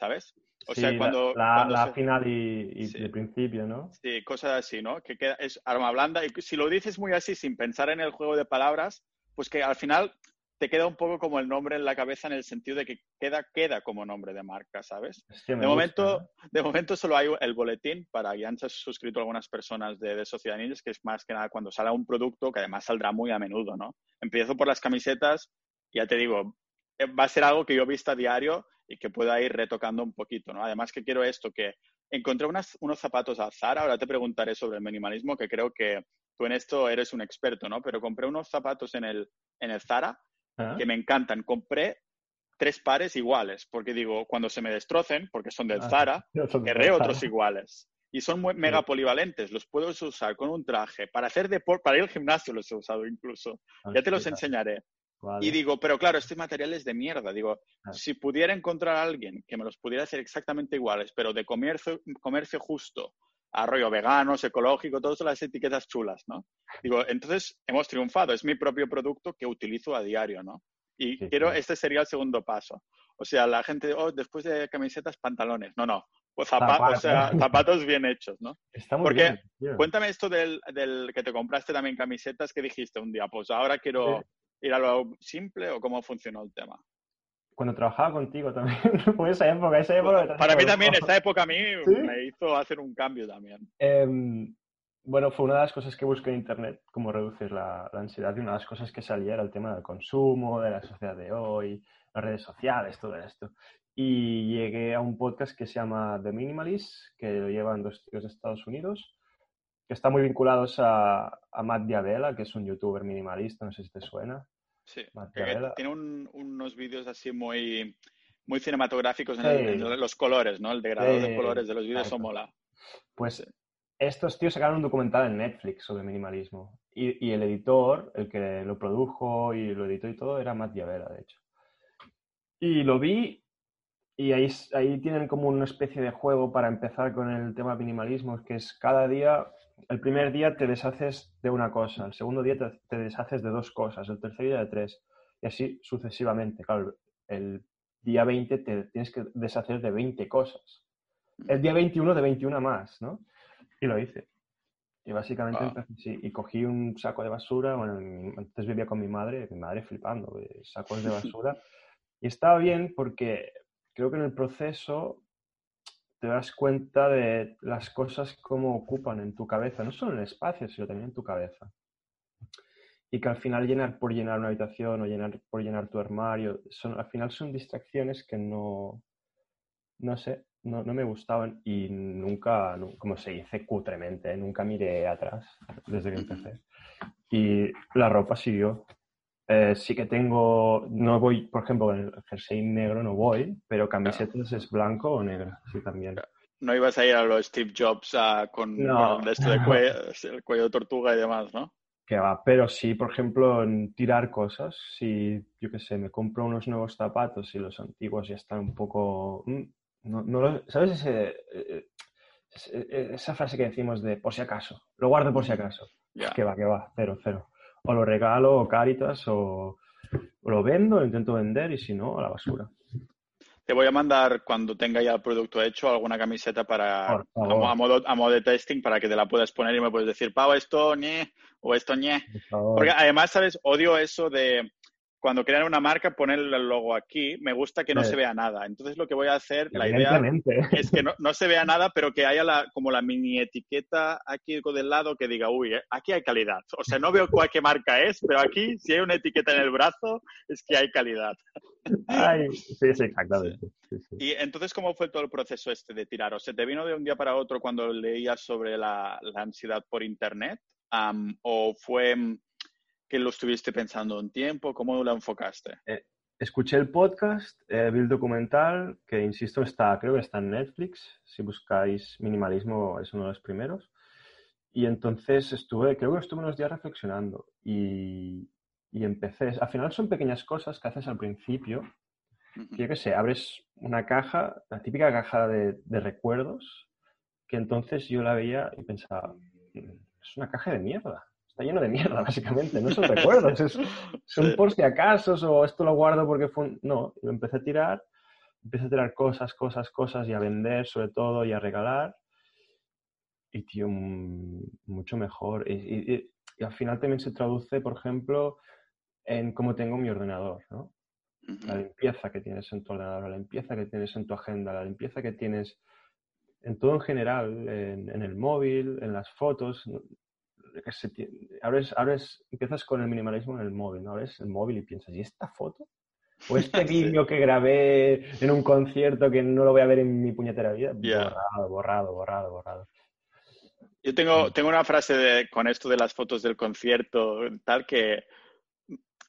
¿Sabes? O sea, cuando... La, final y, el principio, ¿no? Sí, cosas así, ¿no? Que queda, es arma blanda. Y si lo dices muy así, sin pensar en el juego de palabras, pues que al final te queda un poco como el nombre en la cabeza en el sentido de que queda, queda como nombre de marca, ¿sabes? de, momento, ¿eh? de momento solo hay el boletín para ya han suscrito algunas personas de, de Sociedad Ninjas, que es más que nada cuando sale un producto que además saldrá muy a menudo, ¿no? Empiezo por las camisetas, ya te digo, eh, va a ser algo que yo he visto a diario y que pueda ir retocando un poquito, ¿no? Además que quiero esto, que encontré unos zapatos al Zara, ahora te preguntaré sobre el minimalismo, que creo que tú en esto eres un experto, ¿no? Pero compré unos zapatos en el, en el Zara ah. que me encantan. Compré tres pares iguales, porque digo, cuando se me destrocen, porque son del ah, Zara, querré otros iguales. Y son muy, mega polivalentes, los puedo usar con un traje. Para hacer deporte, para ir al gimnasio los he usado incluso. Ah, ya te los enseñaré. Y digo, pero claro, este material es de mierda. Digo, si pudiera encontrar a alguien que me los pudiera hacer exactamente iguales, pero de comercio, comercio justo, arroyo veganos, ecológico, todas las etiquetas chulas, ¿no? Digo, entonces hemos triunfado, es mi propio producto que utilizo a diario, ¿no? Y quiero, este sería el segundo paso. O sea, la gente, oh, después de camisetas, pantalones. No, no, pues zapatos, o sea, zapatos bien hechos, ¿no? Está muy Porque, cuéntame esto del, del, que te compraste también camisetas que dijiste un día, pues ahora quiero ir a lo simple o cómo funcionó el tema cuando trabajaba contigo también, fue esa época, esa época. Para mí también, esa época a mí me hizo hacer un cambio también. Em, bueno, fue una de las cosas que busqué en Internet, cómo reducir la, ansiedad, y una de las cosas que salía era el tema del consumo, de la sociedad de hoy, las redes sociales, todo esto. Y llegué a un podcast que se llama The Minimalist, que lo llevan dos tíos de Estados Unidos, que está muy vinculados a, a Matt Diabela, que es un youtuber minimalista, no sé si te suena. Sí, tiene unos vídeos así muy, muy cinematográficos en, los colores, ¿no? El degradado de colores de los vídeos, o mola. Pues estos tíos sacaron un documental en Netflix sobre minimalismo. Y, el editor, el que lo produjo y lo editó y todo, era Matt Yavera, de hecho. Y lo vi y ahí, ahí tienen como una especie de juego para empezar con el tema minimalismo, que es cada día el primer día te deshaces de una cosa, el segundo día te, deshaces de dos cosas, el tercer día de tres, y así sucesivamente. Claro, el día 20 te tienes que deshacer de 20 cosas. El día 21 de 21 más, ¿no? Y lo hice. Y básicamente y cogí un saco de basura, bueno, antes vivía con mi madre, mi madre flipando, sacos de basura. y estaba bien porque creo que en el proceso te das cuenta de las cosas como ocupan en tu cabeza, no solo en el espacio, sino también en tu cabeza. Y que al final llenar por llenar una habitación o llenar por llenar tu armario, son, al final son distracciones que no, no sé, no, me gustaban y nunca, como se dice cutremente, nunca miré atrás desde que empecé. Y la ropa siguió. Eh, sí que tengo, no voy, por ejemplo, con el jersey negro no voy, pero camisetas es blanco o negro, sí también. No ibas a ir a los Steve Jobs con, esto de cuello, el cuello de tortuga y demás, ¿no? Que va, pero sí, por ejemplo, en tirar cosas, si yo qué sé, me compro unos nuevos zapatos y los antiguos ya están un poco... Mm, no, no ¿Sabes ese, eh, eh, esa frase que decimos de por si acaso? Lo guardo por si acaso. Que va, que va, cero, cero o lo regalo o Caritas o, lo vendo, lo intento vender y si no, a la basura. Te voy a mandar cuando tenga ya el producto hecho alguna camiseta para a, modo, a modo de testing para que te la puedas poner y me puedes decir, Pau, esto ñe o esto ñe. Porque además, ¿sabes? Odio eso de cuando crean una marca, poner el logo aquí, me gusta que no se vea nada. Entonces lo que voy a hacer, la idea es que no, se vea nada, pero que haya la, como la mini etiqueta aquí del lado que diga, uy, eh, aquí hay calidad. O sea, no veo cuál qué marca es, pero aquí si hay una etiqueta en el brazo, es que hay calidad. sí, sí, exactamente. Y entonces, ¿cómo fue todo el proceso este de tirar? ¿O se te vino de un día para otro cuando leías sobre la, ansiedad por Internet? ¿O fue que lo estuviste pensando un tiempo? ¿Cómo lo enfocaste? Eh, escuché el podcast, eh, vi el documental, que insisto, está, creo que está en Netflix. Si buscáis minimalismo, es uno de los primeros. Y entonces estuve, creo que estuve unos días reflexionando y, y empecé. Al final son pequeñas cosas que haces al principio. yo qué sé, abres una caja, la típica caja de, de recuerdos, que entonces yo la veía y pensaba, mm, es una caja de mierda lleno de mierda, básicamente. No son recuerdos, son por si acaso o esto lo guardo porque fue No, lo empecé a tirar empiezo a tirar cosas, cosas, cosas y a vender sobre todo y a regalar. Y, tío, mucho mejor. Y, al final también se traduce, por ejemplo, en cómo tengo mi ordenador, ¿no? La limpieza que tienes en tu ordenador, la limpieza que tienes en tu agenda, la limpieza que tienes en todo en general, en, el móvil, en las fotos. Abres, abres, empiezas con el minimalismo en el móvil, ¿no? Abres el móvil y piensas, ¿y esta foto? O este vídeo que grabé en un concierto que no lo voy a ver en mi puñetera vida. Borrado, borrado, borrado, borrado. Yo tengo, tengo una frase de, con esto de las fotos del concierto, tal que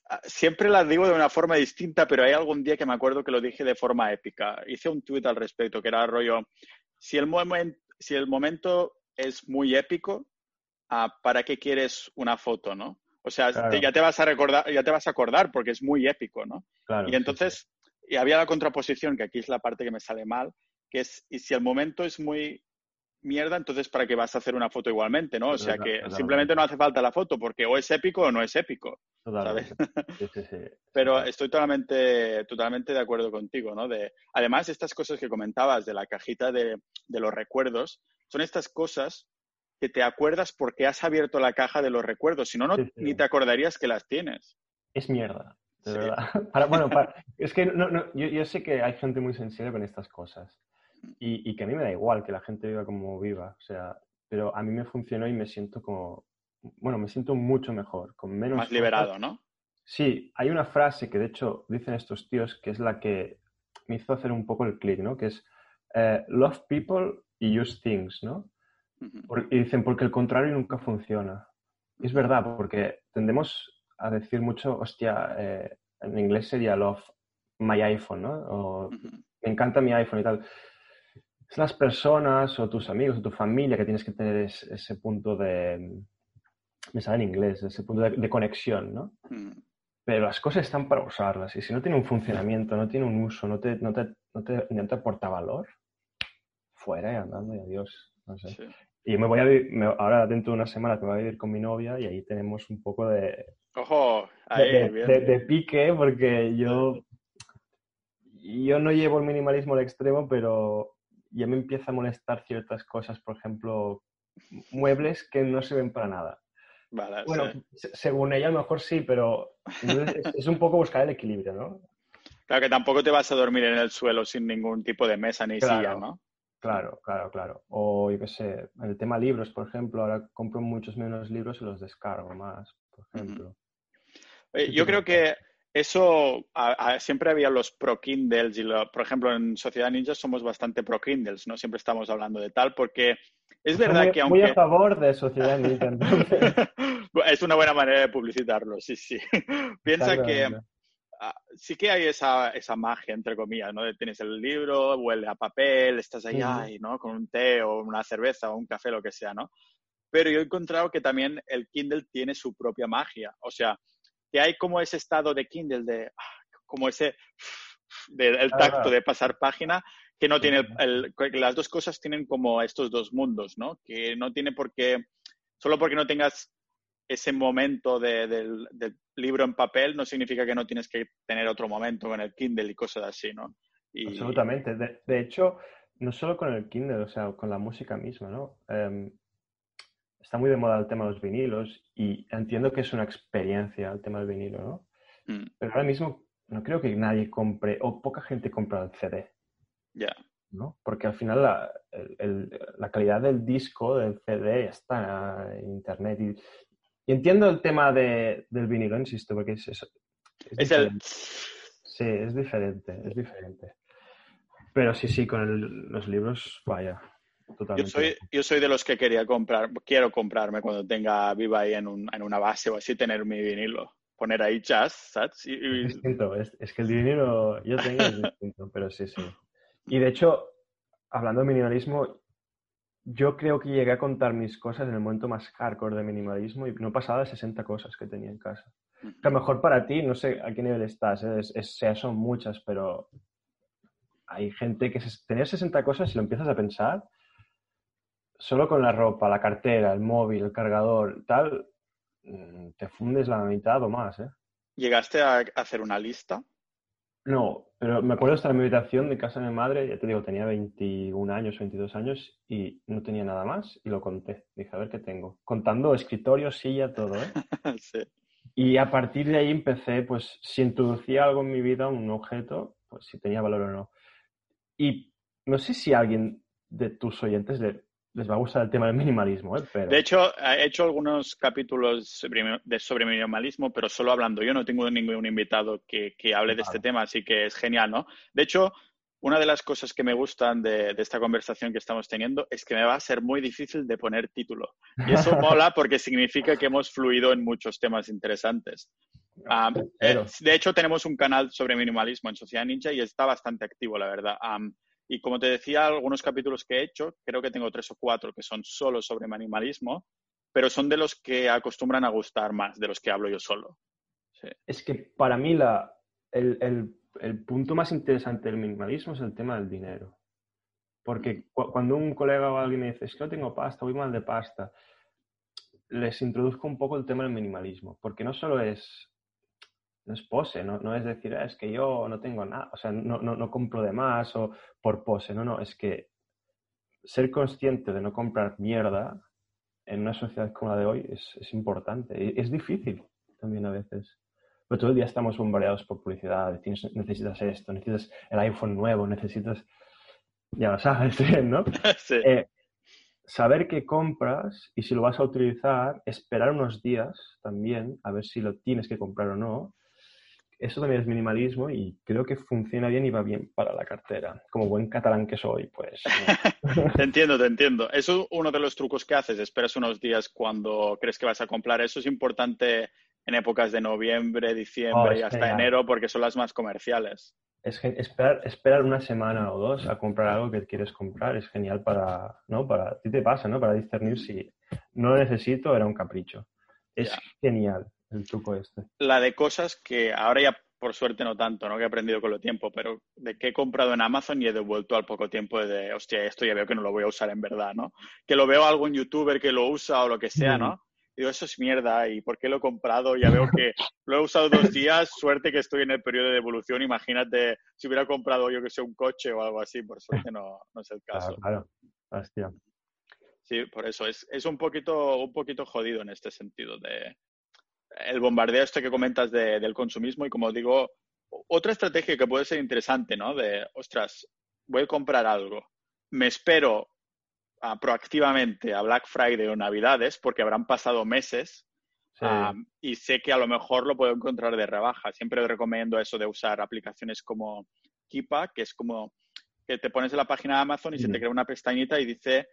ah, siempre las digo de una forma distinta, pero hay algún día que me acuerdo que lo dije de forma épica. Hice un tuit al respecto, que era rollo, si el, si el momento es muy épico, ah, ¿para qué quieres una foto, no? O sea, ya te vas a recordar, ya te vas a acordar porque es muy épico, ¿no? y entonces, y había la contraposición, que aquí es la parte que me sale mal, que es, y si el momento es muy mierda, entonces ¿para qué vas a hacer una foto igualmente, no? O sea que simplemente no hace falta la foto porque o es épico o no es épico, ¿sabes? Pero estoy totalmente, totalmente de acuerdo contigo, ¿no? De, además, estas cosas que comentabas de la cajita de, de los recuerdos, son estas cosas que te acuerdas porque has abierto la caja de los recuerdos, si no, no ni te acordarías que las tienes. Es mierda, de verdad. bueno, es que no, no, yo, yo, sé que hay gente muy sensible con estas cosas y, y, que a mí me da igual que la gente viva como viva, o sea, pero a mí me funcionó y me siento como, bueno, me siento mucho mejor, con menos... Más liberado, ¿no? Sí, hay una frase que de hecho dicen estos tíos que es la que me hizo hacer un poco el clic, ¿no? Que es eh, love people y use things, ¿no? Y dicen, porque el contrario nunca funciona. Y es verdad, porque tendemos a decir mucho, hostia, eh, en inglés sería love my iPhone, ¿no? O me encanta mi iPhone y tal. Es las personas o tus amigos o tu familia que tienes que tener ese punto de, me sale en inglés, ese punto de, conexión, ¿no? Pero las cosas están para usarlas y si no tiene un funcionamiento, no tiene un uso, no te, no te, no te, no te aporta valor, fuera y andando y adiós. No sé. Y me voy a vivir, ahora dentro de unas semanas me voy a vivir con mi novia y ahí tenemos un poco de... ¡Ojo! de, pique porque yo... Yo no llevo el minimalismo al extremo, pero ya me empieza a molestar ciertas cosas, por ejemplo, muebles que no se ven para nada. bueno, según ella a lo mejor sí, pero es, un poco buscar el equilibrio, ¿no? Claro que tampoco te vas a dormir en el suelo sin ningún tipo de mesa ni silla, ¿no? Claro, claro, claro. O yo qué sé, el tema libros, por ejemplo, ahora compro muchos menos libros y los descargo más, por ejemplo. yo creo que eso siempre había los pro Kindles y por ejemplo en Sociedad Ninja somos bastante pro Kindles, ¿no? Siempre estamos hablando de tal porque es verdad que aunque... Muy a favor de Sociedad Ninja. es una buena manera de publicitarlo, sí, sí. Piensa que sí que hay esa, esa magia, entre comillas, ¿no? Tienes el libro, huele a papel, estás ahí, ¿no? Con un té o una cerveza o un café, lo que sea, ¿no? Pero yo he encontrado que también el Kindle tiene su propia magia. O sea, que hay como ese estado de Kindle, de ah, como ese el tacto de pasar página, que no tiene el, las dos cosas tienen como estos dos mundos, ¿no? Que no tiene por qué, solo porque no tengas ese momento del libro en papel no significa que no tienes que tener otro momento con el Kindle y cosas así, ¿no? Absolutamente. De, hecho, no solo con el Kindle, o sea, con la música misma, ¿no? Em, está muy de moda el tema de los vinilos y entiendo que es una experiencia el tema del vinilo, ¿no? Mm. Pero ahora mismo no creo que nadie compre o poca gente compra el CD. Ya. ¿no? Porque al final la, la, calidad del disco, del CD, está en internet y, y entiendo el tema de, del vinilo, insisto, porque es eso. Es, el... Sí, es diferente, es diferente. Pero sí, sí, con los libros, vaya. Totalmente. Yo soy, yo soy de los que quería comprar, quiero comprarme cuando tenga viva ahí en, un, en una base o así, tener mi vinilo. Poner ahí jazz, ¿sabes? Es distinto, es, es, que el vinilo yo tengo es distinto, pero sí, sí. Y de hecho, hablando de minimalismo, yo creo que llegué a contar mis cosas en el momento más hardcore de minimalismo y no pasaba de 60 cosas que tenía en casa. Que a lo mejor para ti, no sé a qué nivel estás, ¿eh? es, son muchas, pero hay gente que se, tener 60 cosas, si lo empiezas a pensar, solo con la ropa, la cartera, el móvil, el cargador, tal, mm, te fundes la mitad o más. ¿eh? ¿Llegaste a hacer una lista? No, pero me acuerdo estar en mi habitación de casa de mi madre, ya te digo, tenía 21 años, 22 años y no tenía nada más y lo conté. Dije, a ver qué tengo. Contando escritorio, silla, todo, ¿eh? sí. Y a partir de ahí empecé, pues, si introducía algo en mi vida, un objeto, pues si tenía valor o no. Y no sé si alguien de tus oyentes le, les va a gustar el tema del minimalismo, ¿eh? Pero... De hecho, he hecho algunos capítulos de, sobre minimalismo, pero solo hablando. Yo no tengo ningún invitado que, que hable de este tema, así que es genial, ¿no? De hecho, una de las cosas que me gustan de, de, esta conversación que estamos teniendo es que me va a ser muy difícil de poner título. Y eso mola porque significa que hemos fluido en muchos temas interesantes. Um, eh, de hecho, tenemos un canal sobre minimalismo en Sociedad Ninja y está bastante activo, la verdad. Um, y como te decía, algunos capítulos que he hecho, creo que tengo tres o cuatro que son solo sobre minimalismo, pero son de los que acostumbran a gustar más, de los que hablo yo solo. Sí. Es que para mí la, el, el, el, punto más interesante del minimalismo es el tema del dinero. Porque cu cuando un colega o alguien me dice, es que no tengo pasta, voy mal de pasta, les introduzco un poco el tema del minimalismo. Porque no solo es no es pose, no, no es decir, ah, es que yo no tengo nada, o sea, no, no, no, compro de más o por pose, no, no, es que ser consciente de no comprar mierda en una sociedad como la de hoy es, es importante. Es difícil también a veces. Pero todo el día estamos bombardeados por publicidad, necesitas esto, necesitas el iPhone nuevo, necesitas, ya lo sabes ¿no? Sí. Eh, saber qué compras y si lo vas a utilizar, esperar unos días también, a ver si lo tienes que comprar o no, eso también es minimalismo y creo que funciona bien y va bien para la cartera. Como buen catalán que soy, pues. te entiendo, te entiendo. Eso es uno de los trucos que haces. Esperas unos días cuando crees que vas a comprar. Eso es importante en épocas de noviembre, diciembre Oh, y hasta genial. enero porque son las más comerciales. Es esperar, esperar una semana o dos a comprar algo que quieres comprar es genial para, ¿no? Para, ti te pasa, ¿no? Para discernir si no lo necesito, era un capricho. Es genial el truco este. La de cosas que ahora ya por suerte no tanto, ¿no? Que he aprendido con el tiempo, pero de que he comprado en Amazon y he devuelto al poco tiempo de, hostia, esto ya veo que no lo voy a usar en verdad, ¿no? Que lo veo a algún youtuber que lo usa o lo que sea, ¿no? Digo, eso es mierda, ¿y por qué lo he comprado? Ya veo que lo he usado dos días, suerte que estoy en el periodo de devolución, imagínate si hubiera comprado yo que sé un coche o algo así, por suerte no, no es el caso. Claro, claro. Hostia. Sí, por eso es, es un poquito, un poquito jodido en este sentido de el bombardeo este que comentas de, del consumismo y como digo, otra estrategia que puede ser interesante, ¿no? De, ostras, voy a comprar algo, me espero proactivamente a Black Friday o Navidades porque habrán pasado meses Sí. y sé que a lo mejor lo puedo encontrar de rebaja. Siempre recomiendo eso de usar aplicaciones como Keepa, que es como que te pones en la página de Amazon y se te crea una pestañita y dice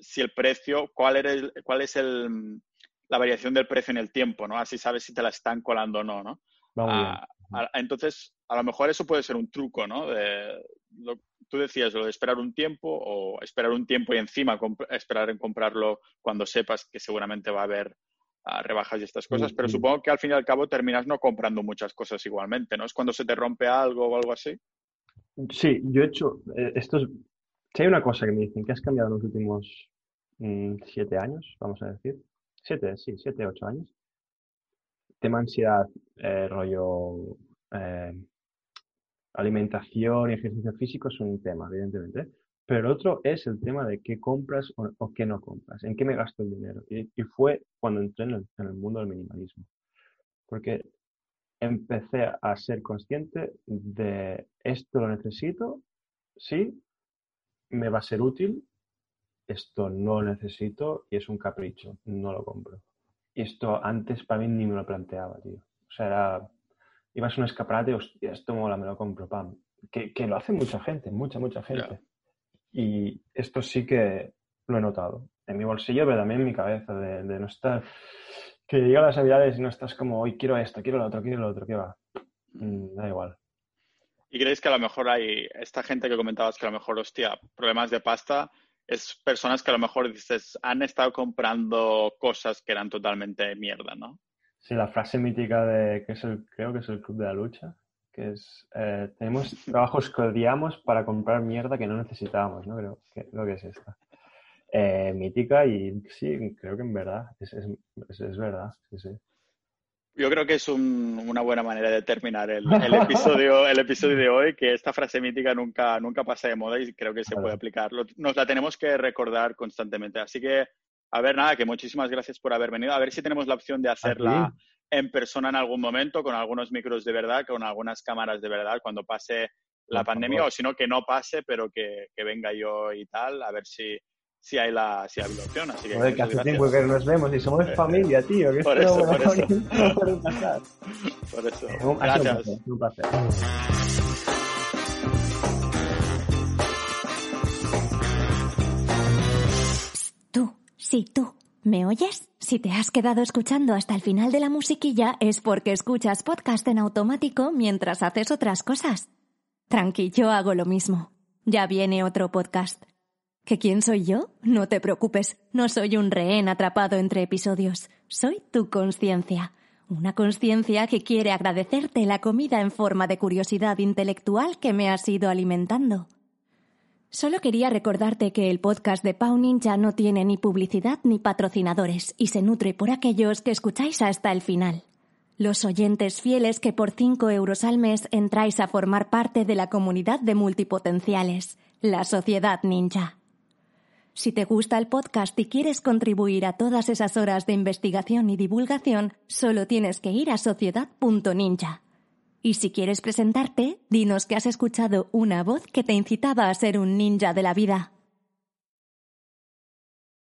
si el precio, cuál, era el- cuál es el, la variación del precio en el tiempo, ¿no? Así sabes si te la están colando o no, ¿no? Ah, a- entonces, a lo mejor eso puede ser un truco, ¿no? De, lo- tú decías lo de esperar un tiempo o esperar un tiempo y encima esperar en comprarlo cuando sepas que seguramente va a haber ah, rebajas y estas cosas, pero Ujú. supongo que al fin y al cabo terminas no comprando muchas cosas igualmente, ¿no? Es cuando se te rompe algo o algo así. Sí, yo he hecho eh, estos. Si hay una cosa que me dicen que has cambiado en los últimos mm, siete años, vamos a decir. Siete, sí, siete, ocho años. Tema ansiedad, eh, rollo eh, alimentación y ejercicio físico es un tema, evidentemente. Pero el otro es el tema de qué compras o, qué no compras, en qué me gasto el dinero. Y, y fue cuando entré en el, en el mundo del minimalismo. Porque empecé a ser consciente de esto lo necesito, sí, me va a ser útil, esto no lo necesito y es un capricho, no lo compro. Y esto antes para mí ni me lo planteaba, tío. O sea, era, ibas a un escaparate, hostia, esto mola, me lo compro, pam. Que, que lo hace mucha gente, mucha, mucha gente. Y esto sí que lo he notado. En mi bolsillo, pero también en mi cabeza, de, de no estar que llegan las navidades y no estás como, hoy quiero esto, quiero lo otro, quiero lo otro, ¿qué va? Mm, da igual. ¿Y creéis que a lo mejor hay esta gente que comentabas que a lo mejor, hostia, problemas de pasta, es personas que a lo mejor dices, han estado comprando cosas que eran totalmente mierda, ¿no? Sí, la frase mítica de, que es el, creo que es el Club de la Lucha, que es, eh, tenemos trabajos que odiamos para comprar mierda que no necesitábamos, ¿no? Creo que, creo que es esta. Eh, mítica y sí, creo que en verdad, es, es, es, es verdad, sí, sí. Yo creo que es una buena manera de terminar el, episodio, el episodio de hoy, que esta frase mítica nunca, nunca pasa de moda y creo que se puede aplicar. Nos la tenemos que recordar constantemente. Así que, a ver, nada, que muchísimas gracias por haber venido. A ver si tenemos la opción de hacerla en persona en algún momento, con algunos micros de verdad, con algunas cámaras de verdad, cuando pase la pandemia, o si no, que no pase, pero que, que venga yo y tal, a ver si, si hay la, si hay la opción. Así que, Joder, que hace tiempo que nos vemos y somos familia, tío. Que por, eso, por, eso. por eso. Gracias. Un placer. Tú, sí, tú. ¿Me oyes? Si te has quedado escuchando hasta el final de la musiquilla es porque escuchas podcast en automático mientras haces otras cosas. Tranqui, yo hago lo mismo. Ya viene otro podcast. ¿Que quién soy yo? No te preocupes, no soy un rehén atrapado entre episodios. Soy tu conciencia. Una conciencia que quiere agradecerte la comida en forma de curiosidad intelectual que me has ido alimentando. Solo quería recordarte que el podcast de Pau Ninja no tiene ni publicidad ni patrocinadores y se nutre por aquellos que escucháis hasta el final. Los oyentes fieles que por 5 euros al mes entráis a formar parte de la comunidad de multipotenciales, la Sociedad Ninja. Si te gusta el podcast y quieres contribuir a todas esas horas de investigación y divulgación, solo tienes que ir a sociedad.ninja. Y si quieres presentarte, dinos que has escuchado una voz que te incitaba a ser un ninja de la vida.